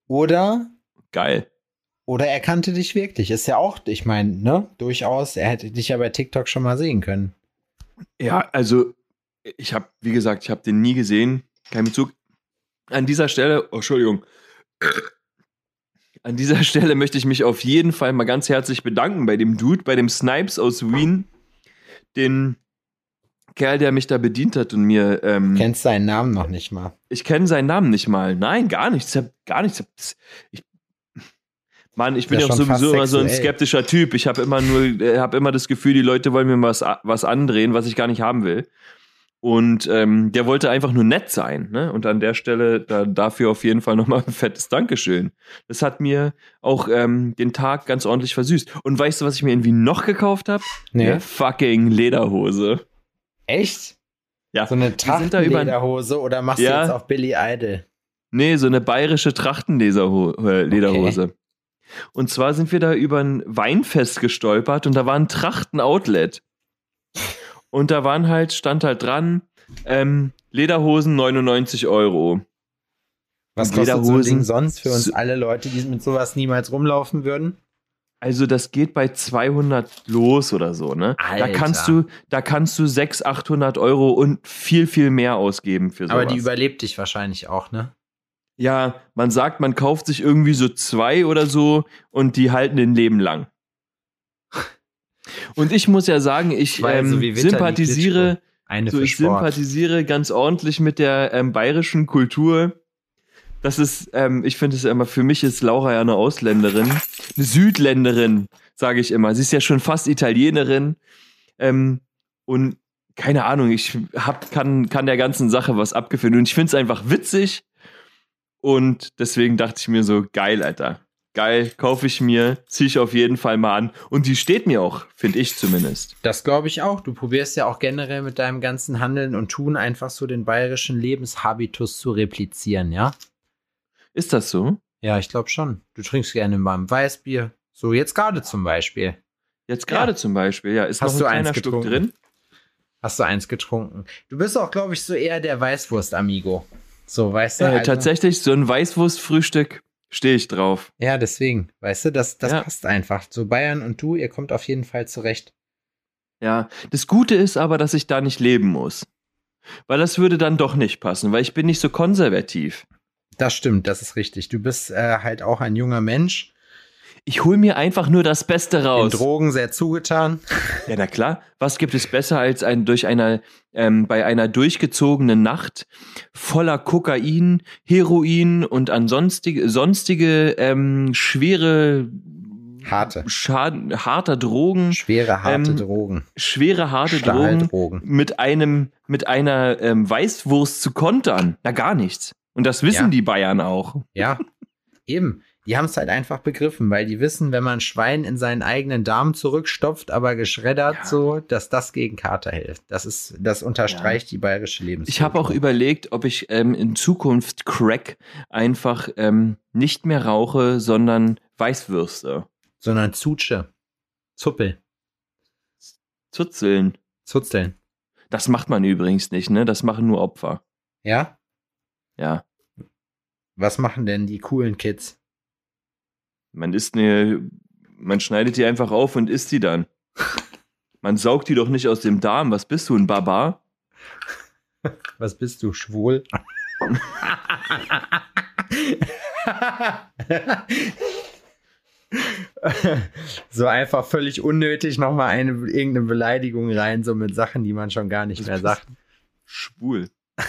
oder. Geil. Oder er kannte dich wirklich. Ist ja auch, ich meine, ne, durchaus, er hätte dich ja bei TikTok schon mal sehen können. Ja, also ich habe, wie gesagt, ich habe den nie gesehen kein Bezug. An dieser Stelle, oh, Entschuldigung, an dieser Stelle möchte ich mich auf jeden Fall mal ganz herzlich bedanken bei dem Dude, bei dem Snipes aus Wien, den Kerl, der mich da bedient hat und mir. Ähm, Kennst seinen Namen noch nicht mal? Ich kenne seinen Namen nicht mal. Nein, gar nichts. Gar nichts. Ich, Mann, ich bin ja auch sowieso immer so ein skeptischer Typ. Ich habe immer nur, äh, habe immer das Gefühl, die Leute wollen mir was, was andrehen, was ich gar nicht haben will. Und ähm, der wollte einfach nur nett sein. Ne? Und an der Stelle da, dafür auf jeden Fall nochmal <laughs> ein fettes Dankeschön. Das hat mir auch ähm, den Tag ganz ordentlich versüßt. Und weißt du, was ich mir irgendwie noch gekauft habe? Nee. Eine fucking Lederhose. Echt? Ja. So eine Trachtenlederhose oder machst ja. du jetzt auf Billy Idol? Nee, so eine bayerische Trachtenlederhose. Äh, okay. Und zwar sind wir da über ein Weinfest gestolpert und da war ein Trachten-Outlet. Und da waren halt, stand halt dran, ähm, Lederhosen 99 Euro. Was kostet so ein Ding Lederhosen. sonst für uns alle Leute, die mit sowas niemals rumlaufen würden? Also das geht bei 200 los oder so, ne? Da Alter. kannst du, da kannst du 600, 800 Euro und viel, viel mehr ausgeben für sowas. Aber die überlebt dich wahrscheinlich auch, ne? Ja, man sagt, man kauft sich irgendwie so zwei oder so und die halten ein Leben lang. <laughs> Und ich muss ja sagen, ich ähm, so sympathisiere, so ich Sport. sympathisiere ganz ordentlich mit der ähm, bayerischen Kultur. Das ist, ähm, ich finde es immer, für mich ist Laura ja eine Ausländerin, eine Südländerin, sage ich immer. Sie ist ja schon fast Italienerin. Ähm, und keine Ahnung, ich hab, kann, kann der ganzen Sache was abgeführt. Und ich finde es einfach witzig. Und deswegen dachte ich mir so, geil, Alter. Geil, kaufe ich mir, ziehe ich auf jeden Fall mal an. Und die steht mir auch, finde ich zumindest. Das glaube ich auch. Du probierst ja auch generell mit deinem ganzen Handeln und Tun einfach so den bayerischen Lebenshabitus zu replizieren, ja? Ist das so? Ja, ich glaube schon. Du trinkst gerne mal ein Weißbier. So, jetzt gerade zum Beispiel. Jetzt gerade zum Beispiel, ja. Ist Hast noch du ein eins kleiner Stück getrunken? drin? Hast du eins getrunken? Du bist auch, glaube ich, so eher der Weißwurst-Amigo. So, weißt du? Äh, Also- Tatsächlich, so ein Weißwurstfrühstück stehe ich drauf. Ja, deswegen. Weißt du, das, das Ja. passt einfach. So Bayern und du, ihr kommt auf jeden Fall zurecht. Ja. Das Gute ist aber, dass ich da nicht leben muss. Weil das würde dann doch nicht passen, weil ich bin nicht so konservativ. Das stimmt, das ist richtig. Du bist äh, halt auch ein junger Mensch, Ich hole mir einfach nur das Beste raus. Drogen sehr zugetan. <laughs> Ja, na klar. Was gibt es besser als ein durch einer ähm, bei einer durchgezogenen Nacht voller Kokain, Heroin und ansonstige sonstige ähm, schwere Harte. Schaden, harter Drogen, Schwere, harte Ähm, Drogen. schwere harte Drogen mit einem mit einer ähm, Weißwurst zu kontern. Na gar nichts. Und das wissen Ja. die Bayern auch. Ja, <laughs> eben. Die haben es halt einfach begriffen, weil die wissen, wenn man Schwein in seinen eigenen Darm zurückstopft, aber geschreddert Ja. so, dass das gegen Kater hilft. Das ist, das unterstreicht die bayerische Lebenskultur. Ich habe auch überlegt, ob ich ähm, in Zukunft Crack einfach ähm, nicht mehr rauche, sondern Weißwürste. Sondern Zutsche. Zuppel. Zuzeln. Zuzeln. Das macht man übrigens nicht, ne? Das machen nur Opfer. Ja? Ja. Was machen denn die coolen Kids? Man isst eine, man schneidet die einfach auf und isst die dann. Man saugt die doch nicht aus dem Darm. Was bist du, ein Barbar? Was bist du, schwul? <laughs> so einfach völlig unnötig nochmal eine irgendeine Beleidigung rein, so mit Sachen, die man schon gar nicht mehr sagt. Schwul. <laughs>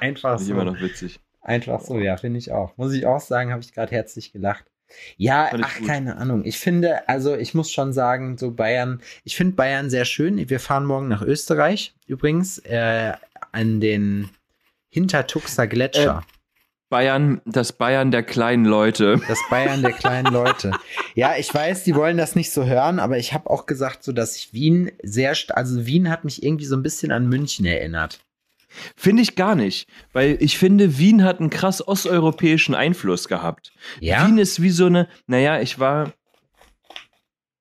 Einfach ich immer so. noch witzig. Einfach so, ja, finde ich auch. Muss ich auch sagen, habe ich gerade herzlich gelacht. Ja, ach, gut. keine Ahnung. Ich finde, also ich muss schon sagen, so Bayern, ich finde Bayern sehr schön. Wir fahren morgen nach Österreich übrigens, äh, an den Hintertuxer Gletscher. Bayern, das Bayern der kleinen Leute. <laughs> Das Bayern der kleinen Leute. Ja, ich weiß, die wollen das nicht so hören, aber ich habe auch gesagt, so dass ich Wien sehr, also Wien hat mich irgendwie so ein bisschen an München erinnert. Finde ich gar nicht. Weil ich finde, Wien hat einen krass osteuropäischen Einfluss gehabt. Ja, Wien ist wie so eine, naja, ich war,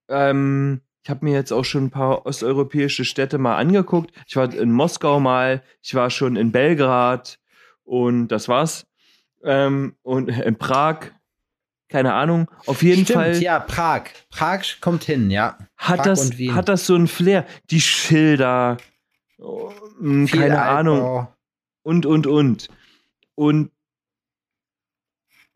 ähm, ich habe mir jetzt auch schon ein paar osteuropäische Städte mal angeguckt. Ich war in Moskau mal, ich war schon in Belgrad und das war's. Ähm, und in Prag, keine Ahnung. Auf jeden stimmt, Fall ja, Prag. Prag kommt hin, ja. hat, Prag das, hat das so ein Flair. Die Schilder, oh, keine Ahnung Altbau. und, und, und. Und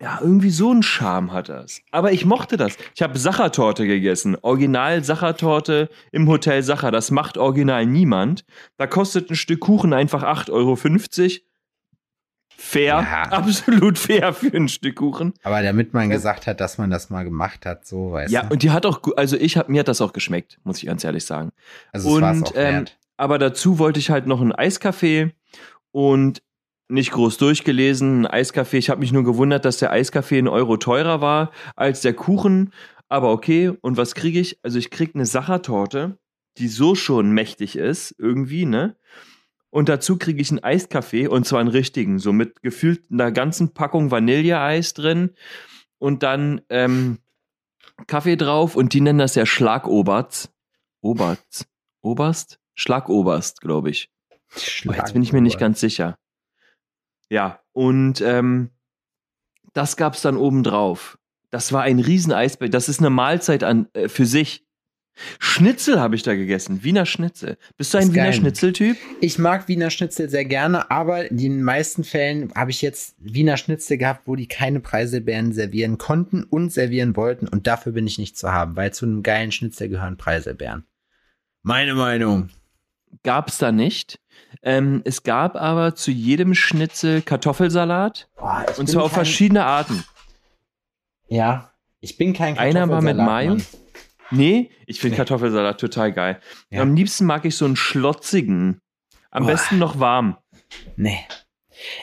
ja, irgendwie so einen Charme hat das. Aber ich mochte das. Ich habe Sachertorte gegessen. Original Sachertorte im Hotel Sacher. Das macht original niemand. Da kostet ein Stück Kuchen einfach 8,50 Euro. Fair, Ja. <laughs> absolut fair für ein Stück Kuchen. Aber damit man gesagt hat, dass man das mal gemacht hat, so weißt Ja, du. und die hat auch, also ich hab, mir hat das auch geschmeckt, muss ich ganz ehrlich sagen. Also es war's und, auch ähm, wert. Aber dazu wollte ich halt noch einen Eiskaffee und nicht groß durchgelesen. Ein Eiskaffee. Ich habe mich nur gewundert, dass der Eiskaffee ein Euro teurer war als der Kuchen. Aber okay. Und was kriege ich? Also ich kriege eine Sachertorte, die so schon mächtig ist, irgendwie, ne? Und dazu kriege ich einen Eiskaffee und zwar einen richtigen, so mit gefühlt einer ganzen Packung Vanilleeis drin und dann ähm, Kaffee drauf und die nennen das ja Schlagoberts. Oberts. Oberst? Schlagoberst, glaube ich. Oh, jetzt bin ich mir nicht ganz sicher. Ja, und ähm, Das gab's dann oben drauf. Das war ein riesen Eisberg. Das ist eine Mahlzeit an, äh, für sich. Schnitzel habe ich da gegessen. Wiener Schnitzel. Bist du ein Wiener. Schnitzel-Typ? Ich mag Wiener Schnitzel sehr gerne, aber in den meisten Fällen habe ich jetzt Wiener Schnitzel gehabt, wo die keine Preiselbeeren servieren konnten und servieren wollten und dafür bin ich nicht zu haben, weil zu einem geilen Schnitzel gehören Preiselbeeren. Meine Meinung. Gab's da nicht. Ähm, es gab aber zu jedem Schnitzel Kartoffelsalat. Boah, Und zwar auf kein- verschiedene Arten. Ja, ich bin kein Einer war mit Mayo. Nee, ich finde. Kartoffelsalat total geil. Ja. Am liebsten mag ich so einen schlotzigen. Am Boah. besten noch warm. Nee.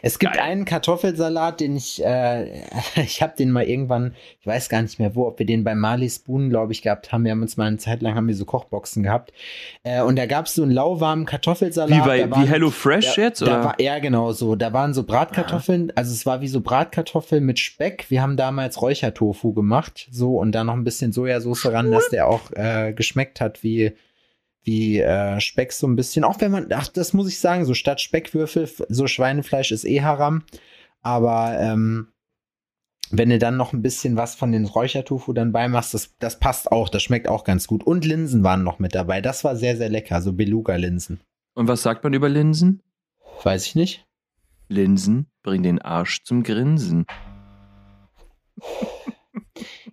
Es gibt Geil. einen Kartoffelsalat, den ich, äh, <laughs> ich habe den mal irgendwann, ich weiß gar nicht mehr wo, ob wir den bei Marley Spoon, glaube ich, gehabt haben. Wir haben uns mal eine Zeit lang haben wir so Kochboxen gehabt. Äh, und da gab es so einen lauwarmen Kartoffelsalat. Wie, bei, da wie waren- Hello Fresh da, jetzt? Da Oder? war, ja, genau so. Da waren so Bratkartoffeln, also es war wie so Bratkartoffeln mit Speck. Wir haben damals Räuchertofu gemacht, so und dann noch ein bisschen Sojasauce ran, dass der auch äh, geschmeckt hat wie wie äh, Speck so ein bisschen. Auch wenn man, ach, das muss ich sagen, so statt Speckwürfel, so Schweinefleisch ist eh Haram. Aber ähm, wenn du dann noch ein bisschen was von den Räuchertofu dann beimachst, das, das passt auch, das schmeckt auch ganz gut. Und Linsen waren noch mit dabei. Das war sehr, sehr lecker, so Beluga-Linsen. Und was sagt man über Linsen? Weiß ich nicht. Linsen bringen den Arsch zum Grinsen.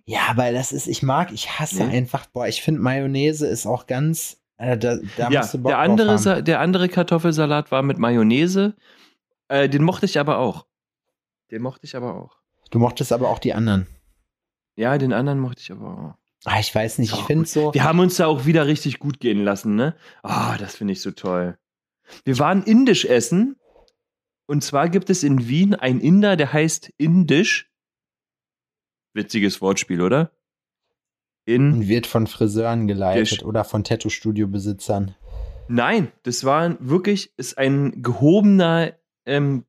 Ja, aber das ist, ich mag, ich hasse Nee. einfach, boah, ich finde Mayonnaise ist auch ganz, da, da ja, der andere, der andere Kartoffelsalat war mit Mayonnaise. Äh, den mochte ich aber auch. Den mochte ich aber auch. Du mochtest aber auch die anderen. Ja, den anderen mochte ich aber auch. Ah, ich weiß nicht, ich finde so, Wir haben uns da auch wieder richtig gut gehen lassen, ne? Ah, das finde ich so toll. Wir waren indisch essen. Und zwar gibt es in Wien ein Inder, der heißt Indisch. Witziges Wortspiel, oder? In. und wird von Friseuren geleitet oder von Tattoo-Studio-Besitzern. Nein, das war wirklich, ist ein gehobener, ähm,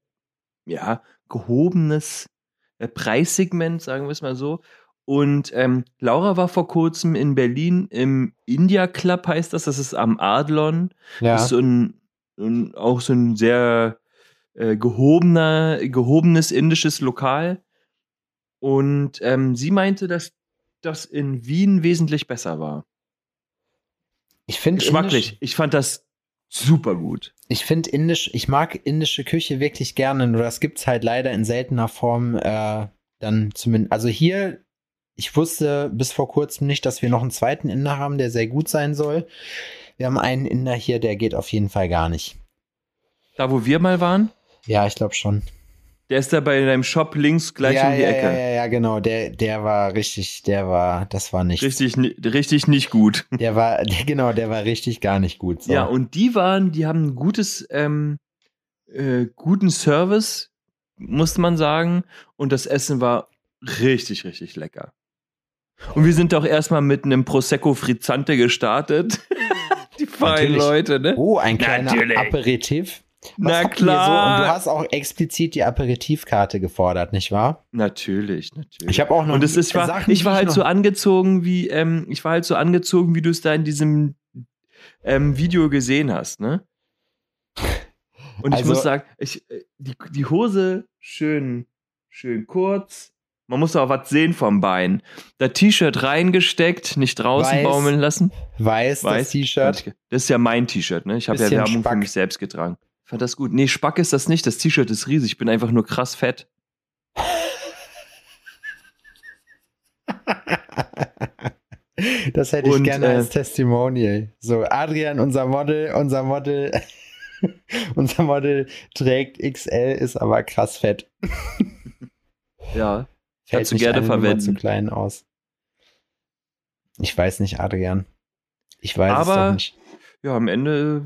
ja, gehobenes äh, Preissegment, sagen wir es mal so. Und ähm, Laura war vor kurzem in Berlin im India Club, heißt das. Das ist am Adlon. Ja. Das ist so ein, ein, auch so ein sehr äh, gehobener, gehobenes indisches Lokal. Und ähm, sie meinte, dass das in Wien wesentlich besser war. Ich finde Geschmacklich. Ich fand das super gut. ich finde indisch, ich mag indische Küche wirklich gerne, nur das gibt's halt leider in seltener Form, äh, dann zumindest, also hier, ich wusste bis vor kurzem nicht, dass wir noch einen zweiten Inder haben, der sehr gut sein soll. Wir haben einen Inder hier, der geht auf jeden Fall gar nicht. Da, wo wir mal waren, Ja, ich glaube schon. Der ist da bei deinem Shop links gleich ja, um die ja, Ecke. Ja, ja, ja, genau. Der, der war richtig, der war, das war nicht. Richtig, richtig nicht gut. <laughs> Der war, der, genau, der war richtig gar nicht gut. So. Ja, und die waren, die haben ein gutes, ähm, äh, guten Service, muss man sagen. Und das Essen war richtig, richtig lecker. Und wir sind doch erstmal mit einem Prosecco Frizzante gestartet. <laughs> die feinen. Leute, ne? Oh, ein kleiner Natürlich. Aperitif. Was Na klar. So? Und du hast auch explizit die Aperitivkarte gefordert, nicht wahr? Natürlich, natürlich. Ich habe auch noch Und es ist, war, Sachen, ich war halt so angezogen, wie, ähm, ich war halt so angezogen, wie du es da in diesem ähm, Video gesehen hast, ne? <laughs> Und ich Also- muss sagen, ich, äh, die, die Hose schön, schön kurz. Man muss auch was sehen vom Bein. Das T-Shirt reingesteckt, nicht draußen Weiß. baumeln lassen. weiß, Weiß. das T-Shirt. Das ist ja mein T-Shirt, ne? Ich habe ja Werbung für Spack. mich selbst getragen. Fand das gut. Nee, Spack ist das nicht. Das T-Shirt ist riesig. Ich bin einfach nur krass fett. Das hätte ich Und, gerne äh, als Testimonial. So, Adrian, unser Model, unser Model, <laughs> unser Model trägt XL, ist aber krass fett. <laughs> Ja. Fällt Kannst du gerne verwenden. zu klein aus. Ich weiß nicht, Adrian. Ich weiß es Aber- doch nicht. Ja, am Ende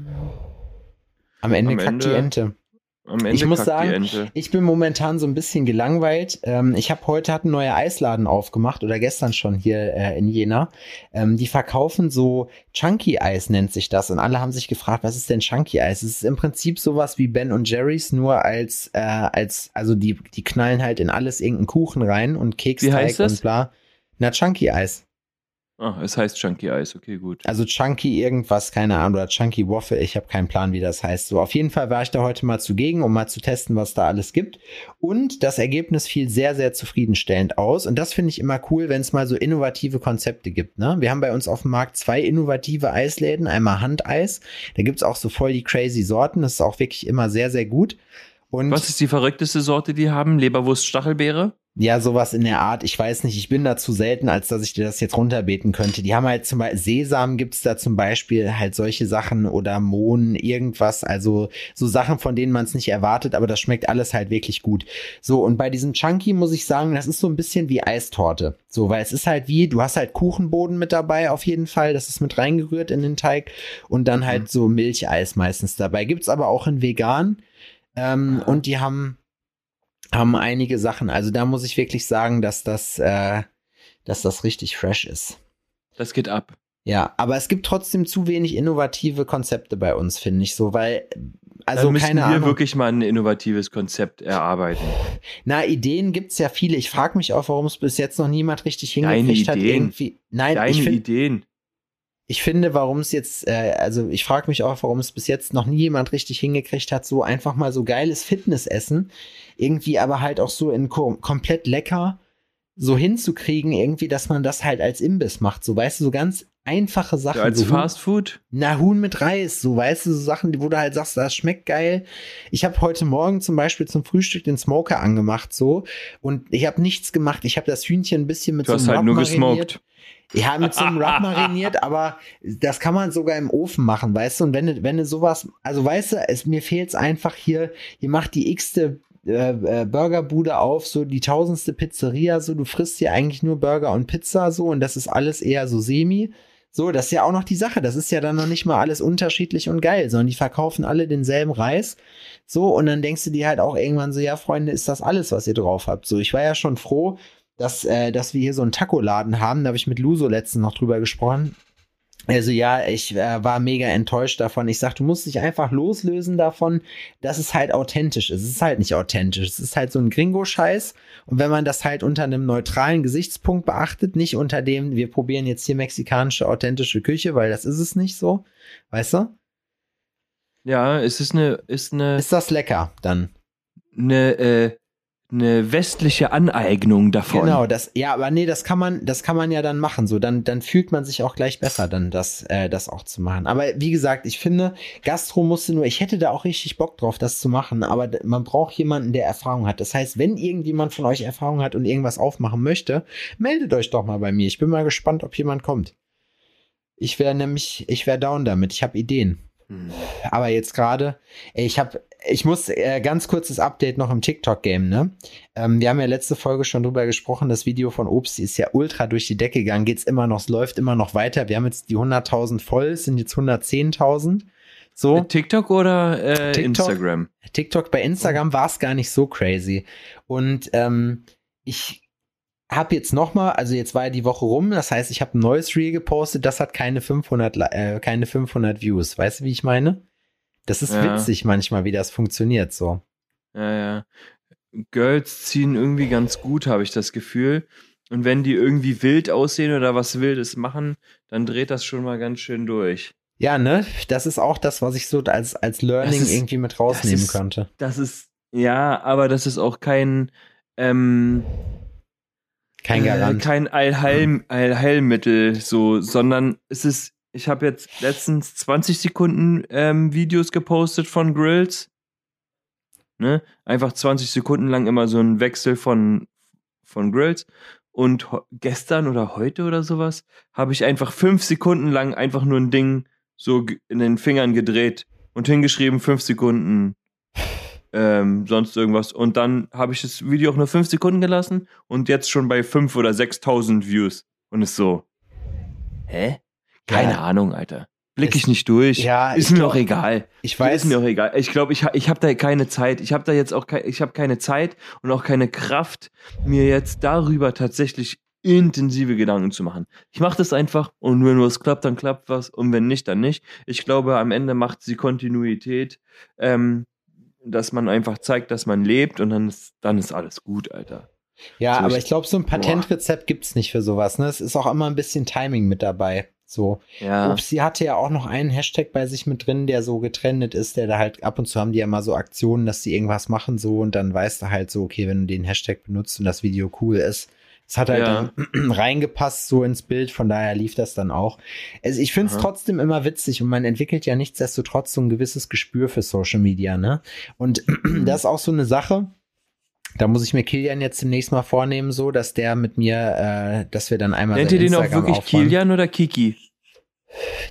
Am Ende am kackt die Ende- Ente. Am Ende Ich muss kackt sagen, die Ente. Ich bin momentan so ein bisschen gelangweilt. Ähm, ich habe heute hat ein neuer Eisladen aufgemacht oder gestern schon hier äh, in Jena. Ähm, die verkaufen so Chunky Eis nennt sich das und alle haben sich gefragt, was ist denn Chunky Eis? Es ist im Prinzip sowas wie Ben und Jerry's nur als äh, als also die die knallen halt in alles irgendeinen Kuchen rein und Keksteig heißt das? und bla. Na Chunky Eis. Ah, es heißt Chunky Eis, okay, gut. Also Chunky irgendwas, keine Ahnung, oder Chunky Waffle, ich habe keinen Plan, wie das heißt. So, auf jeden Fall war ich da heute mal zugegen, um mal zu testen, was da alles gibt. Und das Ergebnis fiel sehr, sehr zufriedenstellend aus. Und das finde ich immer cool, wenn es mal so innovative Konzepte gibt. Ne? Wir haben bei uns auf dem Markt zwei innovative Eisläden, einmal Handeis. Da gibt's auch so voll die crazy Sorten. Das ist auch wirklich immer sehr, sehr gut. Und Was ist die verrückteste Sorte, die haben? Leberwurst Stachelbeere? Ja, sowas in der Art. Ich weiß nicht, ich bin da zu selten, als dass ich dir das jetzt runterbeten könnte. Die haben halt zum Beispiel, Sesam gibt's da zum Beispiel halt solche Sachen oder Mohn, irgendwas, also so Sachen, von denen man es nicht erwartet, aber das schmeckt alles halt wirklich gut. So, und bei diesem Chunky muss ich sagen, das ist so ein bisschen wie Eistorte. So, weil es ist halt wie, du hast halt Kuchenboden mit dabei auf jeden Fall, das ist mit reingerührt in den Teig und dann halt so Milcheis meistens dabei. Gibt's aber auch in vegan. Ähm, und die haben haben einige Sachen. Also da muss ich wirklich sagen, dass das, äh, dass das richtig fresh ist. Das geht ab. Ja, aber es gibt trotzdem zu wenig innovative Konzepte bei uns, finde ich so, weil also Dann müssen keine wir Ahnung. wirklich mal ein innovatives Konzept erarbeiten. <laughs> Na, Ideen gibt's ja viele. Ich frage mich auch, warum es bis jetzt noch niemand richtig hingekriegt hat. Irgendwie. Nein, Deine ich, find, Ideen. ich finde, warum es jetzt, äh, also ich frage mich auch, warum es bis jetzt noch nie jemand richtig hingekriegt hat, so einfach mal so geiles Fitnessessen, irgendwie aber halt auch so in kom komplett lecker so hinzukriegen, irgendwie, dass man das halt als Imbiss macht. So, weißt du, so ganz einfache Sachen. Als so Fast Food? Na, Huhn mit Reis, so weißt du, so Sachen, wo du halt sagst, das schmeckt geil. Ich habe heute Morgen zum Beispiel zum Frühstück den Smoker angemacht, so, und ich habe nichts gemacht. Ich habe das Hühnchen ein bisschen mit Du so hast einem halt nur mariniert. gesmoked. Ja, mit so einem Rub <laughs> mariniert, aber das kann man sogar im Ofen machen, weißt du? Und wenn du, wenn du sowas, also weißt du, es, mir fehlt's einfach hier, ihr macht die x-te äh, äh, Burgerbude auf, so die tausendste Pizzeria, so du frisst hier eigentlich nur Burger und Pizza, so und das ist alles eher so semi. So, das ist ja auch noch die Sache. Das ist ja dann noch nicht mal alles unterschiedlich und geil, sondern die verkaufen alle denselben Reis. So, und dann denkst du dir halt auch irgendwann so, ja, Freunde, ist das alles, was ihr drauf habt? So, ich war ja schon froh, dass, äh, dass wir hier so einen Taco-Laden haben. Da habe ich mit Luso letztens noch drüber gesprochen. Also ja, ich äh, war mega enttäuscht davon. Ich sag, du musst dich einfach loslösen davon, dass es halt authentisch ist. Es ist halt nicht authentisch. Es ist halt so ein Gringo-Scheiß. Und wenn man das halt unter einem neutralen Gesichtspunkt beachtet, nicht unter dem, wir probieren jetzt hier mexikanische authentische Küche, weil das ist es nicht so. Weißt du? Ja, es ist eine, ist eine, Ist das lecker dann? eine, äh, eine westliche Aneignung davon. Genau, das, ja, aber nee, das kann man, das kann man ja dann machen. So, dann, dann fühlt man sich auch gleich besser, dann das, äh, das auch zu machen. Aber wie gesagt, ich finde, Gastro musste nur, ich hätte da auch richtig Bock drauf, das zu machen, aber man braucht jemanden, der Erfahrung hat. Das heißt, wenn irgendjemand von euch Erfahrung hat und irgendwas aufmachen möchte, meldet euch doch mal bei mir. Ich bin mal gespannt, ob jemand kommt. Ich wäre nämlich, ich wäre down damit. Ich habe Ideen. Hm. Aber jetzt gerade, ey, ich habe, ich muss äh, ganz kurzes Update noch im TikTok-Game, ne? Ähm, wir haben ja letzte Folge schon drüber gesprochen, das Video von Obst ist ja ultra durch die Decke gegangen, geht's immer noch, es läuft immer noch weiter. Wir haben jetzt die 100.000 voll, sind jetzt 110.000. So, TikTok oder äh, TikTok? Instagram? TikTok bei Instagram war es gar nicht so crazy. Und ähm, ich habe jetzt noch mal, also jetzt war ja die Woche rum, das heißt, ich habe ein neues Reel gepostet, das hat keine 500, Li- äh, keine 500 Views. Weißt du, wie ich meine? Das ist Ja. witzig manchmal, wie das funktioniert so. Ja, ja. Girls ziehen irgendwie ganz gut, habe ich das Gefühl. Und wenn die irgendwie wild aussehen oder was Wildes machen, dann dreht das schon mal ganz schön durch. Ja, ne? Das ist auch das, was ich so als, als Learning ist- irgendwie mit rausnehmen das ist- könnte. Das ist, ja, aber das ist auch kein, ähm, Kein Garant. Äh, kein Allheil, Allheilmittel, so, sondern es ist, ich habe jetzt letztens 20 Sekunden ähm, Videos gepostet von Grills. Ne? Einfach 20 Sekunden lang immer so ein Wechsel von, von Grills. Und gestern oder heute oder sowas habe ich einfach fünf Sekunden lang einfach nur ein Ding so in den Fingern gedreht und hingeschrieben, fünf Sekunden ähm, sonst irgendwas. Und dann habe ich das Video auch nur fünf Sekunden gelassen und jetzt schon bei fünf oder 6.000 Views. Und ist so, hä? Keine Ja. Ahnung, Alter. Blick Es- ich nicht durch. Ja, ist mir glaub- auch egal. Ich weiß, Ist mir auch egal. Ich glaube, ich, ich habe da keine Zeit. Ich habe da jetzt auch kei- ich habe keine Zeit und auch keine Kraft, mir jetzt darüber tatsächlich intensive Gedanken zu machen. Ich mache das einfach und wenn was klappt, dann klappt was und wenn nicht, dann nicht. Ich glaube, am Ende macht sie Kontinuität, ähm, dass man einfach zeigt, dass man lebt und dann ist, dann ist alles gut, Alter. Ja, So, aber ich- ich glaube, so ein Patentrezept gibt's nicht für sowas. Ne? Es ist auch immer ein bisschen Timing mit dabei. So. Ja. Ups, sie hatte ja auch noch einen Hashtag bei sich mit drin, der so getrennt ist, der da halt ab und zu haben die ja mal so Aktionen, dass die irgendwas machen so und dann weißt du halt so, okay, wenn du den Hashtag benutzt und das Video cool ist. Es hat halt Ja. <clears throat> reingepasst so ins Bild, von daher lief das dann auch. Also ich finde es trotzdem immer witzig und man entwickelt ja nichtsdestotrotz so ein gewisses Gespür für Social Media, ne? Und <clears throat> das ist auch so eine Sache, da muss ich mir Kilian jetzt demnächst mal vornehmen, so, dass der mit mir, äh, dass wir dann einmal Nennt ihr den auch wirklich aufräumen. Kilian oder Kiki?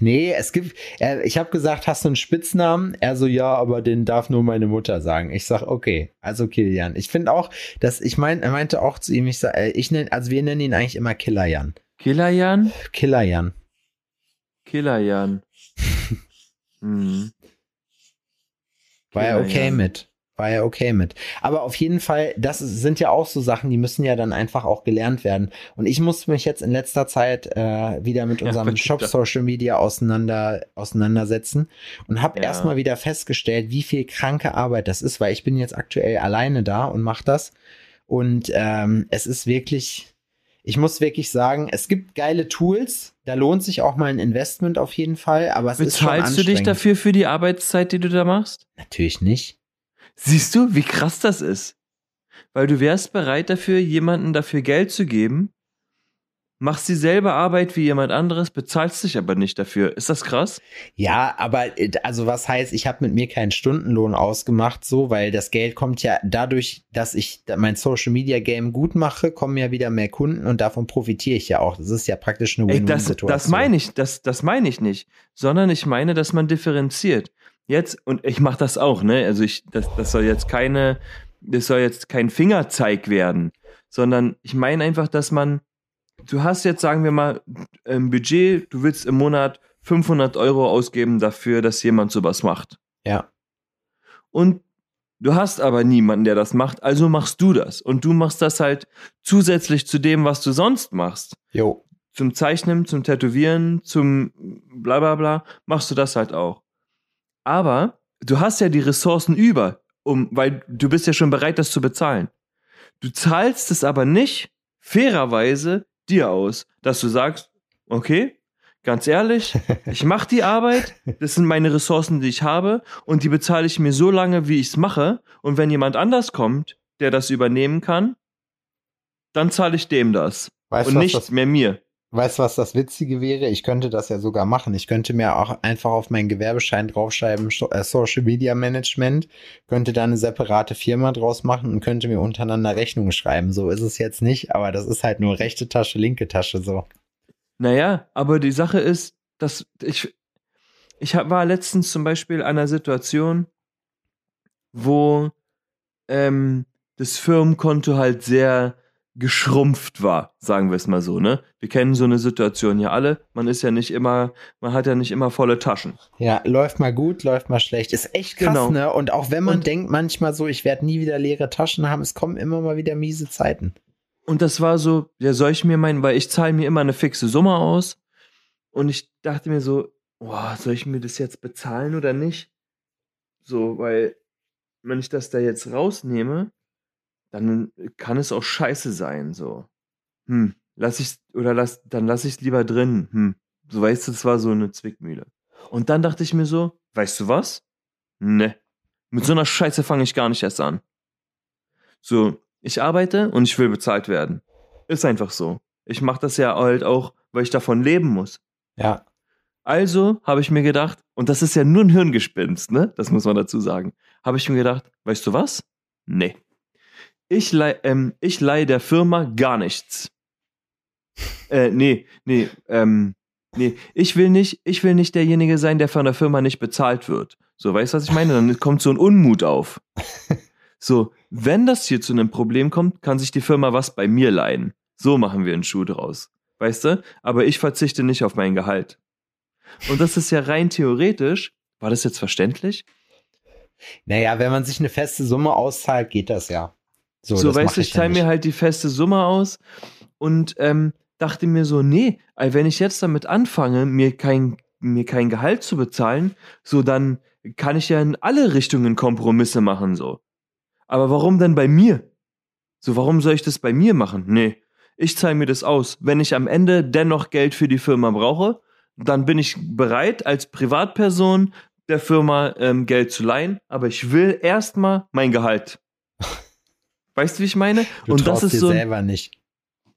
Nee, es gibt, er, ich habe gesagt, hast du einen Spitznamen? Er so, ja, aber den darf nur meine Mutter sagen. Ich sag, okay, also Kilian. Ich finde auch, dass, ich mein, er meinte auch zu ihm, ich sag, äh, ich nenn, also wir nennen ihn eigentlich immer Killer Jan. Killerjan? Killer Jan. Killerjan. <laughs> hm. War er okay mit. War er okay mit. Aber auf jeden Fall, das sind ja auch so Sachen, die müssen ja dann einfach auch gelernt werden. Und ich musste mich jetzt in letzter Zeit äh, wieder mit Ja, unserem verrückt. Shop Social Media auseinander, auseinandersetzen und habe Ja. erstmal wieder festgestellt, wie viel kranke Arbeit das ist, weil ich bin jetzt aktuell alleine da und mache das. Und ähm, es ist wirklich, ich muss wirklich sagen, es gibt geile Tools, da lohnt sich auch mal ein Investment auf jeden Fall, aber es ist schon Bezahlst du dich anstrengend. dafür für die Arbeitszeit, die du da machst? Natürlich nicht. Siehst du, wie krass das ist? Weil du wärst bereit dafür, jemanden dafür Geld zu geben, machst dieselbe Arbeit wie jemand anderes, bezahlst dich aber nicht dafür. Ist das krass? Ja, aber äh, also was heißt, ich habe mit mir keinen Stundenlohn ausgemacht, so, weil das Geld kommt ja dadurch, dass ich mein Social Media Game gut mache, kommen ja wieder mehr Kunden und davon profitiere ich ja auch. Das ist ja praktisch eine Ey, das, Win-Win-Situation. das meine ich, das, das meine ich nicht, sondern ich meine, dass man differenziert. Jetzt, und ich mache das auch, ne? Also ich, das, das soll jetzt keine, das soll jetzt kein Fingerzeig werden, sondern ich meine einfach, dass man, du hast jetzt, sagen wir mal, ein Budget, du willst im Monat 500 Euro ausgeben dafür, dass jemand sowas macht. Ja, Und du hast aber niemanden, der das macht, also machst du das. Und du machst das halt zusätzlich zu dem, was du sonst machst jo, zum Zeichnen, zum Tätowieren, zum bla bla bla, machst du das halt auch. Aber du hast ja die Ressourcen über, um, weil du bist ja schon bereit, das zu bezahlen. Du zahlst es aber nicht fairerweise dir aus, dass du sagst, okay, ganz ehrlich, <laughs> ich mache die Arbeit, das sind meine Ressourcen, die ich habe, und die bezahle ich mir so lange, wie ich es mache. Und wenn jemand anders kommt, der das übernehmen kann, dann zahle ich dem das. weißt und du, was nicht das, mehr mir. Weißt, du, was das Witzige wäre? Ich könnte das ja sogar machen. Ich könnte mir auch einfach auf meinen Gewerbeschein draufschreiben, äh, Social Media Management, könnte da eine separate Firma draus machen und könnte mir untereinander Rechnungen schreiben. So ist es jetzt nicht, aber das ist halt nur rechte Tasche, linke Tasche so. Naja, aber die Sache ist, dass ich, ich war letztens zum Beispiel an einer Situation, wo ähm, das Firmenkonto halt sehr geschrumpft war, sagen wir es mal so, ne? Wir kennen so eine Situation ja alle. Man ist ja nicht immer, man hat ja nicht immer volle Taschen. Ja, läuft mal gut, läuft mal schlecht. Ist echt krass, Genau. ne? Und auch wenn man Und- denkt manchmal so, ich werde nie wieder leere Taschen haben, es kommen immer mal wieder miese Zeiten. Und das war so, ja, soll ich mir meinen, weil ich zahle mir immer eine fixe Summe aus. Und ich dachte mir so, boah, soll ich mir das jetzt bezahlen oder nicht? So, weil, wenn ich das da jetzt rausnehme, dann kann es auch scheiße sein, so. Hm, lass ich, oder lass, dann lass ich es lieber drin. Hm, so weißt du, das war so eine Zwickmühle. Und dann dachte ich mir so, weißt du was? Ne. Mit so einer Scheiße fange ich gar nicht erst an. So, ich arbeite und ich will bezahlt werden. Ist einfach so. Ich mache das ja halt auch, weil ich davon leben muss. Ja. Also habe ich mir gedacht, und das ist ja nur ein Hirngespinst, ne? Das muss man dazu sagen. Habe ich mir gedacht, weißt du was? Nee. Ich leih, ähm, ich leih der Firma gar nichts. Äh, nee, nee, ähm, nee. Ich will nicht, ich will nicht derjenige sein, der von der Firma nicht bezahlt wird. So, weißt du, was ich meine? Dann kommt so ein Unmut auf. So, wenn das hier zu einem Problem kommt, kann sich die Firma was bei mir leihen. So machen wir einen Schuh draus. Weißt du? Aber ich verzichte nicht auf mein Gehalt. Und das ist ja rein theoretisch. War das jetzt verständlich? Naja, wenn man sich eine feste Summe auszahlt, geht das ja. So, So, weißt du, ich zahle mir halt die feste Summe aus und ähm, dachte mir so, nee, wenn ich jetzt damit anfange, mir kein, mir kein Gehalt zu bezahlen, so dann kann ich ja in alle Richtungen Kompromisse machen, so. Aber warum denn bei mir? So, warum soll ich das bei mir machen? Nee, ich zahle mir das aus. Wenn ich am Ende dennoch Geld für die Firma brauche, dann bin ich bereit, als Privatperson der Firma ähm, Geld zu leihen, aber ich will erstmal mein Gehalt. <laughs> Weißt du, wie ich meine? Du Und das ist dir so ein, selber nicht.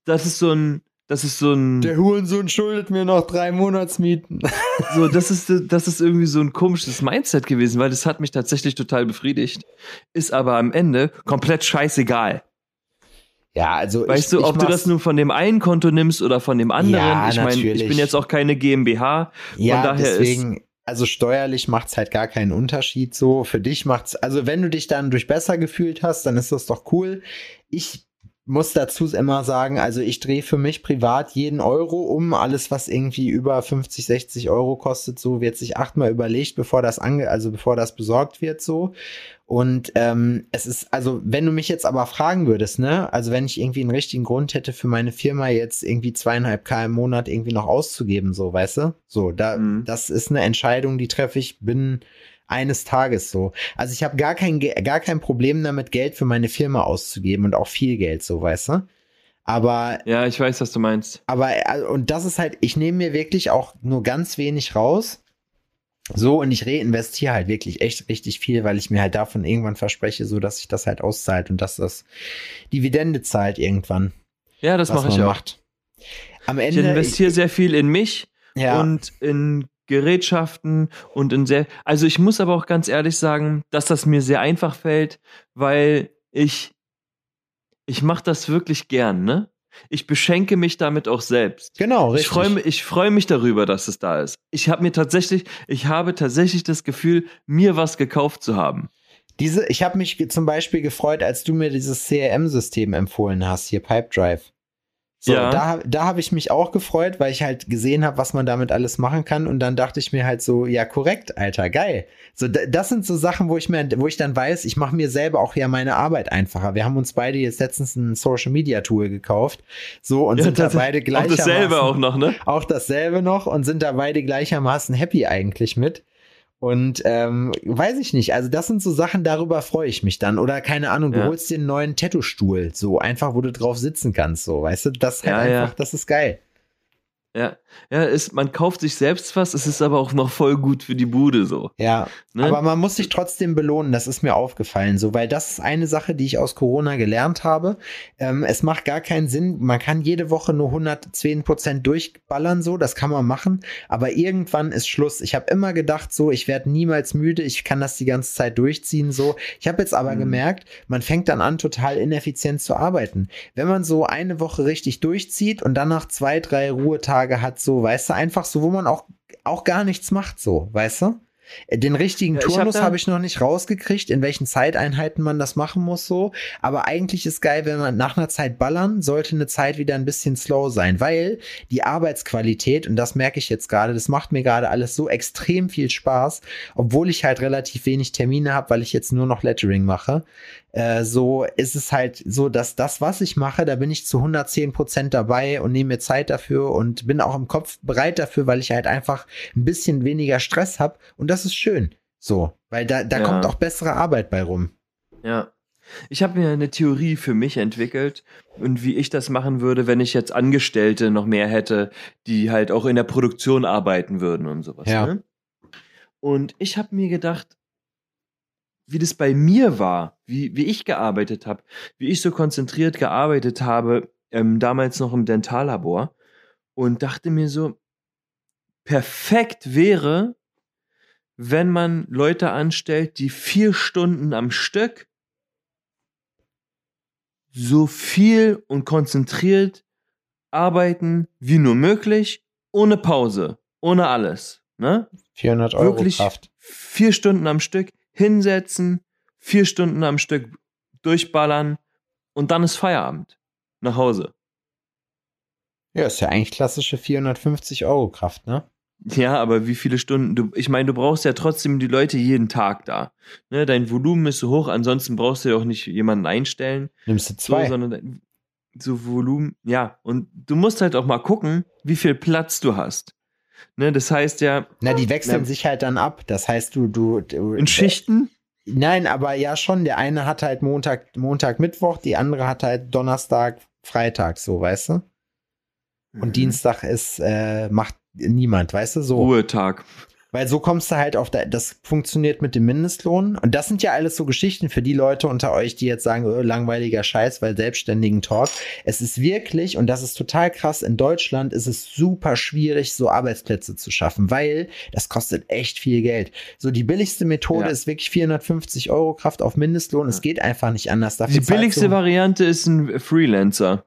das ist so ein, das ist so ein, Der Hurensohn schuldet mir noch drei Monatsmieten. <laughs> so, das ist, das ist irgendwie so ein komisches Mindset gewesen, weil das hat mich tatsächlich total befriedigt. Ist aber am Ende komplett scheißegal. Ja, also Weißt ich, du, ob du das nun von dem einen Konto nimmst oder von dem anderen? Ja, ich meine, ich bin jetzt auch keine GmbH. Ja, daher ist- deswegen, also steuerlich macht's halt gar keinen Unterschied so. Für dich macht's, also wenn du dich dann durch besser gefühlt hast, dann ist das doch cool. Ich muss dazu immer sagen, also ich drehe für mich privat jeden Euro um. Alles, was irgendwie über 50, 60 Euro kostet, so wird sich achtmal überlegt, bevor das ange, also bevor das besorgt wird, so. Und ähm, es ist, also wenn du mich jetzt aber fragen würdest, ne, also wenn ich irgendwie einen richtigen Grund hätte für meine Firma jetzt irgendwie zweieinhalb K im Monat irgendwie noch auszugeben, so, weißt du? So, da, Mhm. das ist eine Entscheidung, die treffe ich binnen eines Tages so. Also ich habe gar kein, gar kein Problem damit, Geld für meine Firma auszugeben und auch viel Geld, so, weißt du? Aber Ja, ich weiß, was du meinst. aber, also, und das ist halt, ich nehme mir wirklich auch nur ganz wenig raus. So, und ich reinvestiere halt wirklich echt richtig viel, weil ich mir halt davon irgendwann verspreche, so dass sich das halt auszahlt und dass das Dividende zahlt irgendwann. Ja, das mache ich auch. macht. Am Ich Ende. investiere sehr viel in mich ja, und in Gerätschaften und in sehr. Also ich muss aber auch ganz ehrlich sagen, dass das mir sehr einfach fällt, weil ich ich mache das wirklich gern, ne? Ich beschenke mich damit auch selbst. genau, Ich richtig. freue mich, ich freue mich darüber, dass es da ist. Ich habe mir tatsächlich, ich habe tatsächlich das Gefühl, mir was gekauft zu haben. Diese, ich habe mich zum Beispiel gefreut, als du mir dieses CRM-System empfohlen hast, hier Pipedrive. So, Ja. da, da habe ich mich auch gefreut, weil ich halt gesehen habe, was man damit alles machen kann. Und dann dachte ich mir halt so, ja, korrekt, Alter, geil. So, da- das sind so Sachen, wo ich mir, wo ich dann weiß, ich mache mir selber auch ja meine Arbeit einfacher. Wir haben uns beide jetzt letztens ein Social Media Tool gekauft. So, und sind da beide Auch gleichermaßen. dasselbe auch noch, ne? Auch dasselbe noch und sind da beide gleichermaßen happy eigentlich mit. Und ähm, weiß ich nicht, also das sind so Sachen, darüber freue ich mich dann. Oder keine Ahnung, du Ja. holst dir einen neuen Tattoo-Stuhl, so einfach, wo du drauf sitzen kannst, so, weißt du, das ist halt ja. einfach, das ist geil. Ja, ja, ist, man kauft sich selbst was, es ist aber auch noch voll gut für die Bude so. Ja, Ne? aber man muss sich trotzdem belohnen, das ist mir aufgefallen, so, weil das ist eine Sache, die ich aus Corona gelernt habe. Ähm, es macht gar keinen Sinn, man kann jede Woche nur 110 Prozent durchballern, so, das kann man machen, aber irgendwann ist Schluss. Ich habe immer gedacht, so, ich werde niemals müde, ich kann das die ganze Zeit durchziehen, so. Ich habe jetzt aber Mhm. gemerkt, man fängt dann an, total ineffizient zu arbeiten. Wenn man so eine Woche richtig durchzieht und dann noch zwei, drei Ruhetage hat, so, weißt du, einfach so, wo man auch, auch gar nichts macht, so, weißt du? Den richtigen Ja, hab Turnus habe ich noch nicht rausgekriegt, in welchen Zeiteinheiten man das machen muss, so. Aber eigentlich ist geil, wenn man nach einer Zeit ballern, sollte eine Zeit wieder ein bisschen slow sein, weil die Arbeitsqualität, und das merke ich jetzt gerade, das macht mir gerade alles so extrem viel Spaß, obwohl ich halt relativ wenig Termine habe, weil ich jetzt nur noch Lettering mache. Äh, so ist es halt so, dass das, was ich mache, da bin ich zu 110 Prozent dabei und nehme mir Zeit dafür und bin auch im Kopf bereit dafür, weil ich halt einfach ein bisschen weniger Stress habe und das ist schön. So, weil da, da Ja. kommt auch bessere Arbeit bei rum. Ja. Ich habe mir eine Theorie für mich entwickelt und wie ich das machen würde, wenn ich jetzt Angestellte noch mehr hätte, die halt auch in der Produktion arbeiten würden und sowas. Ja. Ne? Und ich habe mir gedacht, wie das bei mir war, wie, wie ich gearbeitet habe, wie ich so konzentriert gearbeitet habe, ähm, damals noch im Dentallabor und dachte mir so, perfekt wäre, wenn man Leute anstellt, die vier Stunden am Stück so viel und konzentriert arbeiten wie nur möglich, ohne Pause, ohne alles. Ne? 400 Euro Wirklich Kraft. vier Stunden am Stück hinsetzen, vier Stunden am Stück durchballern und dann ist Feierabend. Nach Hause. Ja, ist ja eigentlich klassische 450 Euro Kraft, ne? Ja, aber wie viele Stunden? Du, ich meine, du brauchst ja trotzdem die Leute jeden Tag da. Ne, dein Volumen ist so hoch, ansonsten brauchst du ja auch nicht jemanden einstellen. Nimmst du So, zwei. sondern dein- so Volumen, ja. Und du musst halt auch mal gucken, wie viel Platz du hast. Ne, das heißt ja, Na, die wechseln Na- sich halt dann ab. Das heißt, du, du, du in Schichten, Nein, aber ja schon. Der eine hat halt Montag, Montag, Mittwoch, die andere hat halt Donnerstag, Freitag, so, weißt du? Und Mhm. Dienstag ist, äh, macht niemand, weißt du, so. Ruhetag. Weil so kommst du halt auf, der, das funktioniert mit dem Mindestlohn. Und das sind ja alles so Geschichten für die Leute unter euch, die jetzt sagen, oh, langweiliger Scheiß, weil selbstständigen Talk. Es ist wirklich, und das ist total krass, in Deutschland ist es super schwierig, so Arbeitsplätze zu schaffen, weil das kostet echt viel Geld. So die billigste Methode Ja. ist wirklich 450 Euro Kraft auf Mindestlohn. Es geht einfach nicht anders. Dafür Die billigste Variante ist ein Freelancer.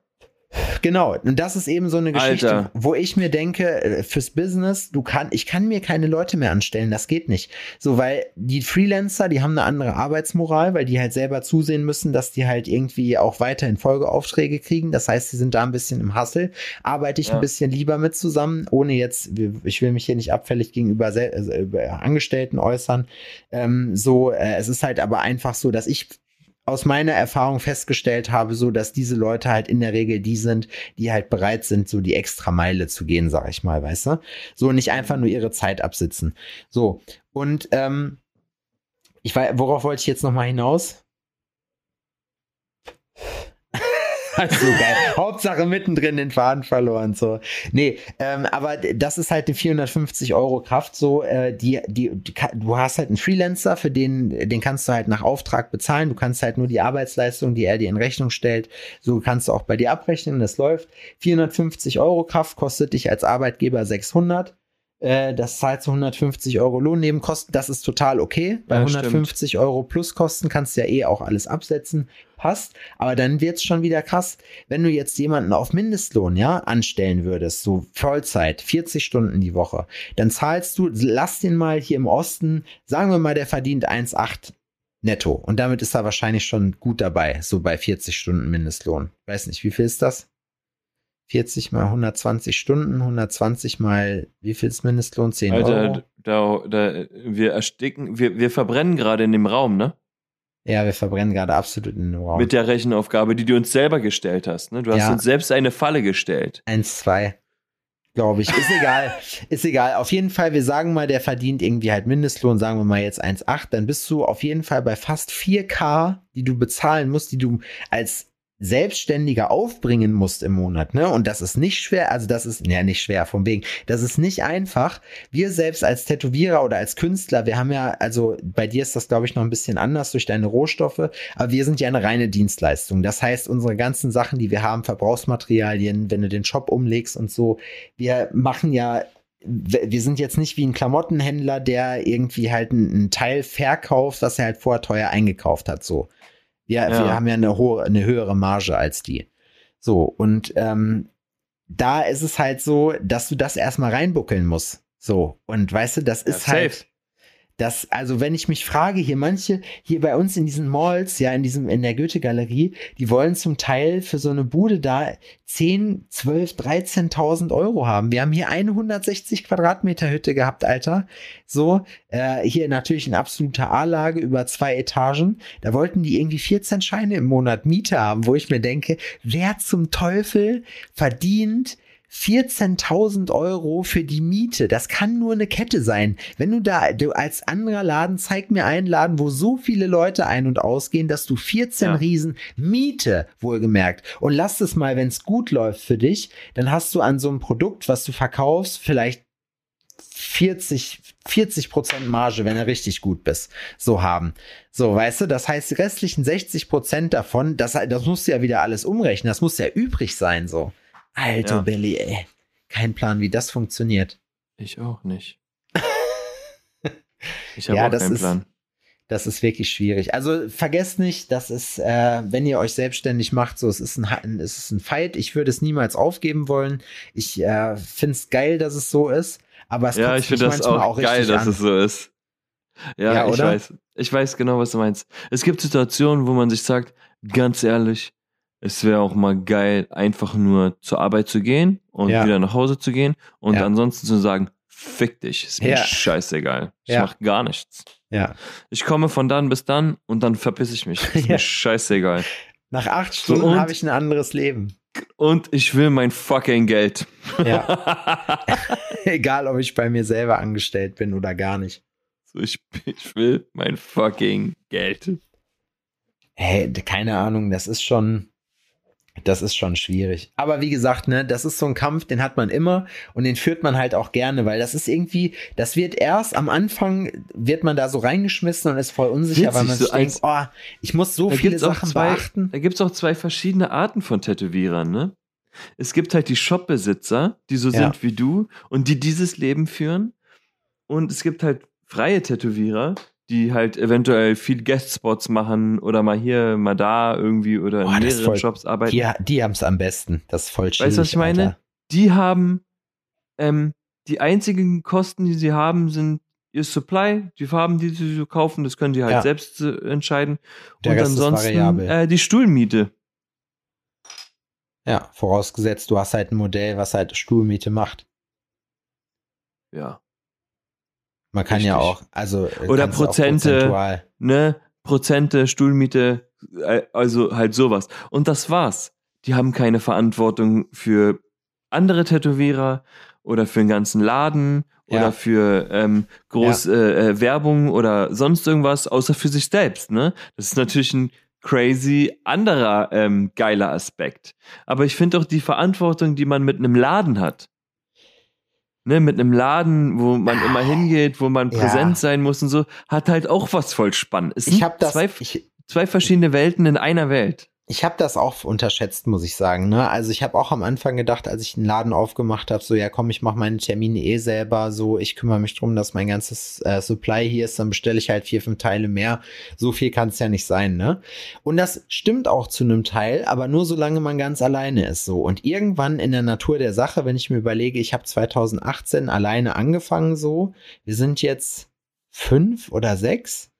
Genau, und das ist eben so eine Geschichte, Alter. wo ich mir denke, äh, fürs Business, du kann, ich kann mir keine Leute mehr anstellen, das geht nicht. So, weil die Freelancer, die haben eine andere Arbeitsmoral, weil die halt selber zusehen müssen, dass die halt irgendwie auch weiterhin Folgeaufträge kriegen. Das heißt, sie sind da ein bisschen im Hassel. Arbeite ich Ja. ein bisschen lieber mit zusammen, ohne jetzt, ich will mich hier nicht abfällig gegenüber also über Angestellten äußern. Ähm, so, äh, es ist halt aber einfach so, dass ich aus meiner Erfahrung festgestellt habe, so dass diese Leute halt in der Regel die sind, die halt bereit sind, so die extra Meile zu gehen, sag ich mal, weißt du? So nicht einfach nur ihre Zeit absitzen. So und ähm, ich weiß, worauf wollte ich jetzt noch mal hinaus? So geil. Hauptsache mittendrin den Faden verloren. So. Nee, ähm, aber das ist halt eine 450 Euro Kraft. So, äh, die, die, die, du hast halt einen Freelancer, für den, den kannst du halt nach Auftrag bezahlen. Du kannst halt nur die Arbeitsleistung, die er dir in Rechnung stellt, so kannst du auch bei dir abrechnen. Das läuft. 450 Euro Kraft kostet dich als Arbeitgeber 600. Äh, das zahlt zu 150 Euro Lohnnebenkosten. Das ist total okay. Bei Ja, 150 Euro Pluskosten kannst du ja eh auch alles absetzen. Passt. Aber dann wird's schon wieder krass. Wenn du jetzt jemanden auf Mindestlohn, ja, anstellen würdest, so Vollzeit, 40 Stunden die Woche, dann zahlst du, lass den mal hier im Osten, sagen wir mal, der verdient 1,8 netto. Und damit ist er wahrscheinlich schon gut dabei, so bei 40 Stunden Mindestlohn. Weiß nicht, wie viel ist das? 40 mal 120 Stunden, 120 mal, wie viel ist Mindestlohn? 10 Euro? Alter, da, da, wir ersticken, wir, wir verbrennen gerade in dem Raum, ne? Ja, wir verbrennen gerade absolut in den Raum. Mit der Rechenaufgabe, die du uns selber gestellt hast. Ne? Du hast Ja. uns selbst eine Falle gestellt. 1, 2, glaube ich. Ist egal. <laughs> ist egal. Auf jeden Fall, wir sagen mal, der verdient irgendwie halt Mindestlohn, sagen wir mal jetzt 1,8, dann bist du auf jeden Fall bei fast 4K, die du bezahlen musst, die du als Selbstständiger aufbringen musst im Monat, ne? Und das ist nicht schwer, also das ist, ja, nicht schwer, vom wegen, das ist nicht einfach. Wir selbst als Tätowierer oder als Künstler, wir haben ja, also bei dir ist das, glaube ich, noch ein bisschen anders durch deine Rohstoffe, aber wir sind ja eine reine Dienstleistung. Das heißt, unsere ganzen Sachen, die wir haben, Verbrauchsmaterialien, wenn du den Shop umlegst und so, wir machen ja wir sind jetzt nicht wie ein Klamottenhändler, der irgendwie halt einen Teil verkauft, was er halt vorher teuer eingekauft hat, so. Wir, Ja. wir haben ja eine, hohe, eine höhere Marge als die. So, und ähm, da ist es halt so, dass du das erstmal reinbuckeln musst. So, und weißt du, das Ja, ist safe. halt. Das, also wenn ich mich frage, hier manche, hier bei uns in diesen Malls, ja, in diesem, in der Goethe-Galerie, die wollen zum Teil für so eine Bude da 10, 12, 13.000 Euro haben. Wir haben hier eine 160 Quadratmeter Hütte gehabt, Alter. So, äh, hier natürlich in absoluter A-Lage über zwei Etagen. Da wollten die irgendwie 14 Scheine im Monat Miete haben, wo ich mir denke, wer zum Teufel verdient 14.000 Euro für die Miete. Das kann nur eine Kette sein. Wenn du da, du als anderer Laden, zeig mir einen Laden, wo so viele Leute ein- und ausgehen, dass du 14 Ja. Riesen Miete, wohlgemerkt. Und lass es mal, wenn es gut läuft für dich, dann hast du an so einem Produkt, was du verkaufst, vielleicht 40, 40 Prozent Marge, wenn du richtig gut bist, so haben. So, weißt du, das heißt, die restlichen 60 Prozent davon, das, das musst du ja wieder alles umrechnen, das muss ja übrig sein, so. Alter Ja. Belly, ey. Kein Plan, wie das funktioniert. Ich auch nicht. <laughs> Ich habe Ja, auch das keinen ist- Plan. Das ist wirklich schwierig. Also vergesst nicht, das ist, äh, wenn ihr euch selbstständig macht, so es ist ein, es ist ein Fight. Ich würde es niemals aufgeben wollen. Ich äh, finde es geil, dass es so ist, aber es Ja, ich finde das manchmal auch, geil, dass an. es so ist. Ja, Ja, ich weiß. Ich weiß genau, was du meinst. Es gibt Situationen, wo man sich sagt, ganz ehrlich, es wäre auch mal geil, einfach nur zur Arbeit zu gehen und Ja. wieder nach Hause zu gehen und Ja. ansonsten zu sagen, fick dich, ist mir Ja. scheißegal. Ich Ja. mach gar nichts. Ja. Ich komme von dann bis dann und dann verpiss ich mich. Ist <laughs> mir scheißegal. Nach acht So, Stunden und? habe ich ein anderes Leben. Und ich will mein fucking Geld. Ja. <laughs> <laughs> Egal, ob ich bei mir selber angestellt bin oder gar nicht. So, ich, ich will mein fucking Geld. Hey, keine Ahnung, das ist schon, das ist schon schwierig. Aber wie gesagt, ne, das ist so ein Kampf, den hat man immer und den führt man halt auch gerne, weil das ist irgendwie, das wird erst am Anfang, wird man da so reingeschmissen und ist voll unsicher, Witzig, weil man so sich denkt, oh, ich muss so viele Sachen zwei, beachten. Da gibt es auch zwei verschiedene Arten von Tätowierern, ne? Es gibt halt die Shopbesitzer, die so Ja. sind wie du und die dieses Leben führen. Und es gibt halt freie Tätowierer, die halt eventuell viel Guest-Spots machen oder mal hier, mal da irgendwie oder Boah, in mehreren voll- Shops arbeiten. Die, die haben es am besten. Das ist voll chillig, Weißt du, was ich meine? Alter. Die haben, ähm, die einzigen Kosten, die sie haben, sind ihr Supply, die Farben, die sie so kaufen, das können die halt Ja. selbst äh, entscheiden. Der und Rest ansonsten äh, die Stuhlmiete. Ja, vorausgesetzt, du hast halt ein Modell, was halt Stuhlmiete macht. Ja. Man kann ja Richtig. auch, also äh, Oder Prozente. ne, Prozente, Stuhlmiete, äh, also halt sowas. Und das war's. Die haben keine Verantwortung für andere Tätowierer oder für den ganzen Laden Ja. oder für ähm, groß äh, äh, Werbung oder sonst irgendwas, außer für sich selbst. Ne? Das ist natürlich ein crazy anderer ähm, geiler Aspekt. Aber ich finde auch die Verantwortung, die man mit einem Laden hat. Ne, mit einem Laden, wo man immer hingeht, wo man Ja. präsent sein muss und so, hat halt auch was voll spannend. Es Ich habe das, zwei, ich, zwei verschiedene Welten in einer Welt. Ich habe das auch unterschätzt, muss ich sagen. Ne? Also ich habe auch am Anfang gedacht, als ich einen Laden aufgemacht habe, so ja komm, ich mache meine Termine eh selber, so ich kümmere mich drum, dass mein ganzes äh, Supply hier ist, dann bestelle ich halt vier, fünf Teile mehr. So viel kann es ja nicht sein, ne? Und das stimmt auch zu einem Teil, aber nur solange man ganz alleine ist, so. Und irgendwann in der Natur der Sache, wenn ich mir überlege, ich habe 2018 alleine angefangen, so, wir sind jetzt fünf oder sechs.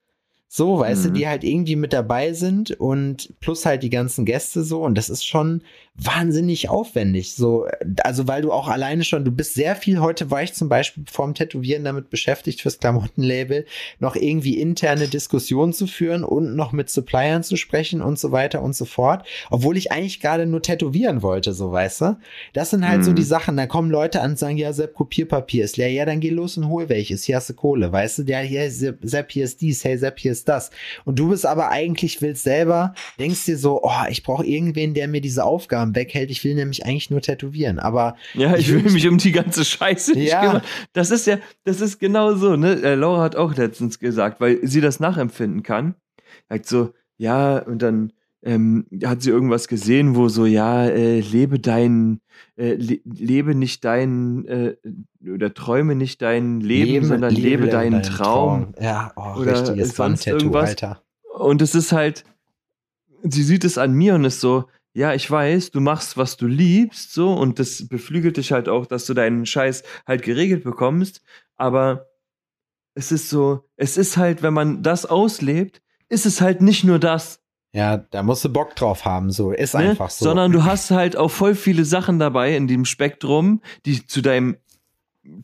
So, weißt du, Mhm. die halt irgendwie mit dabei sind und plus halt die ganzen Gäste so und das ist schon wahnsinnig aufwendig. So, also weil du auch alleine schon, du bist sehr viel, heute war ich zum Beispiel vorm Tätowieren damit beschäftigt fürs Klamottenlabel, noch irgendwie interne Diskussionen zu führen und noch mit Suppliern zu sprechen und so weiter und so fort, obwohl ich eigentlich gerade nur tätowieren wollte, so weißt du. Das sind halt so Mhm. die Sachen, da kommen Leute an und sagen, ja, Sepp, Kopierpapier ist leer, ja, dann geh los und hol welches, hier hast du Kohle, weißt du, ja, hier, Sepp, hier ist dies, hey, Sepp, hier ist das. Und du bist aber eigentlich, willst selber, denkst dir so, oh, ich brauche irgendwen, der mir diese Aufgaben weghält, ich will nämlich eigentlich nur tätowieren, aber Ja, ich will mich um die ganze Scheiße nicht Ja. kümmern. Das ist ja, das ist genau so, ne? Äh, Laura hat auch letztens gesagt, weil sie das nachempfinden kann. Halt so, ja, und dann ähm, hat sie irgendwas gesehen, wo so, ja, äh, lebe dein, äh, le lebe nicht dein, äh, oder träume nicht dein Leben, sondern lebe, deinen Traum. Ja, oh, Oder richtiges sonst irgendwas. Alter. Und es ist halt, sie sieht es an mir und ist so, ja, ich weiß, du machst, was du liebst, so, und das beflügelt dich halt auch, dass du deinen Scheiß halt geregelt bekommst, aber es ist so, es ist halt, wenn man das auslebt, ist es halt nicht nur das, Ja, da musst du Bock drauf haben, so, ist ne? einfach so. sondern du hast halt auch voll viele Sachen dabei in dem Spektrum, die zu deinem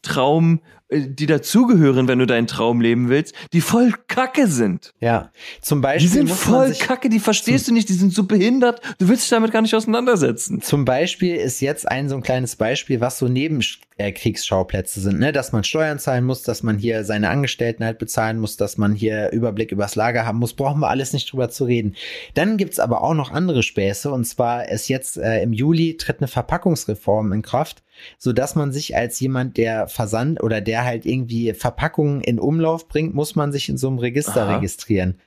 Traum, die dazugehören, wenn du deinen Traum leben willst, die voll kacke sind. ja, zum Die Beispiel sind muss man voll kacke, die verstehst du nicht, die sind so behindert, du willst dich damit gar nicht auseinandersetzen. Zum Beispiel ist jetzt ein so ein kleines Beispiel, was so Nebenkriegsschauplätze sind, ne? dass man Steuern zahlen muss, dass man hier seine Angestellten halt bezahlen muss, dass man hier Überblick übers Lager haben muss, brauchen wir alles nicht drüber zu reden. Dann gibt's aber auch noch andere Späße und zwar ist jetzt äh, im Juli tritt eine Verpackungsreform in Kraft, so dass man sich als jemand, der Versand oder der halt irgendwie Verpackungen in Umlauf bringt, muss man sich in so einem Register Aha. registrieren.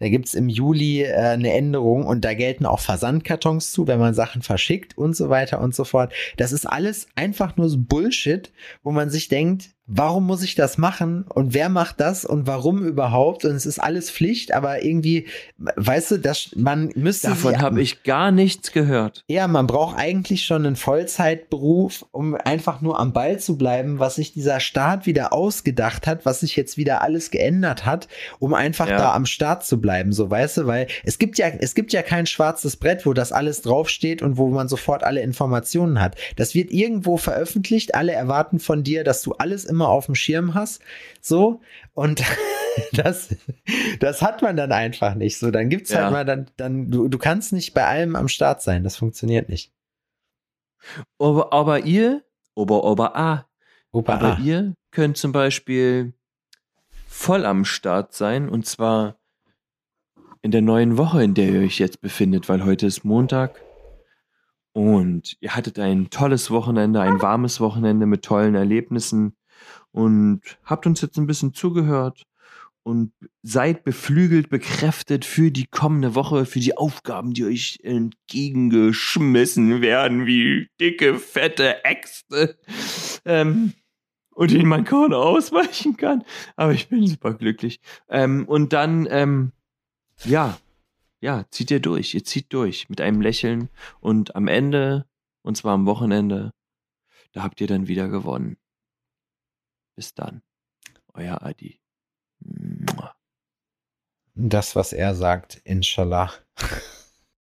Da gibt's im Juli äh, eine Änderung und da gelten auch Versandkartons zu, wenn man Sachen verschickt und so weiter und so fort. Das ist alles einfach nur so Bullshit, wo man sich denkt, warum muss ich das machen und wer macht das und warum überhaupt? Und es ist alles Pflicht, aber irgendwie, weißt du, das, man müsste. Davon habe ich gar nichts gehört. ja, man braucht eigentlich schon einen Vollzeitberuf, um einfach nur am Ball zu bleiben, was sich dieser Staat wieder ausgedacht hat, was sich jetzt wieder alles geändert hat, um einfach Ja. da am Start zu bleiben, so weißt du, weil es gibt ja, es gibt ja kein schwarzes Brett, wo das alles draufsteht und wo man sofort alle Informationen hat. Das wird irgendwo veröffentlicht, alle erwarten von dir, dass du alles immer auf dem Schirm hast, so, und <laughs> das, das hat man dann einfach nicht, so, dann gibt's Ja. halt mal dann, dann, du, du kannst nicht bei allem am Start sein, das funktioniert nicht. Aber, aber ihr, aber, aber, ah, Opa, aber ah. ihr könnt zum Beispiel voll am Start sein und zwar in der neuen Woche, in der ihr euch jetzt befindet, weil heute ist Montag und ihr hattet ein tolles Wochenende, ein warmes Wochenende mit tollen Erlebnissen und habt uns jetzt ein bisschen zugehört und seid beflügelt, bekräftet für die kommende Woche, für die Aufgaben, die euch entgegengeschmissen werden, wie dicke, fette Äxte. Ähm, und denen man kaum ausweichen kann. Aber ich bin super glücklich. Ähm, und dann, ähm, ja, ja, zieht ihr durch. Ihr zieht durch mit einem Lächeln. Und am Ende, und zwar am Wochenende, da habt ihr dann wieder gewonnen. Bis dann. Euer Adi. Das, was er sagt, inshallah. <laughs>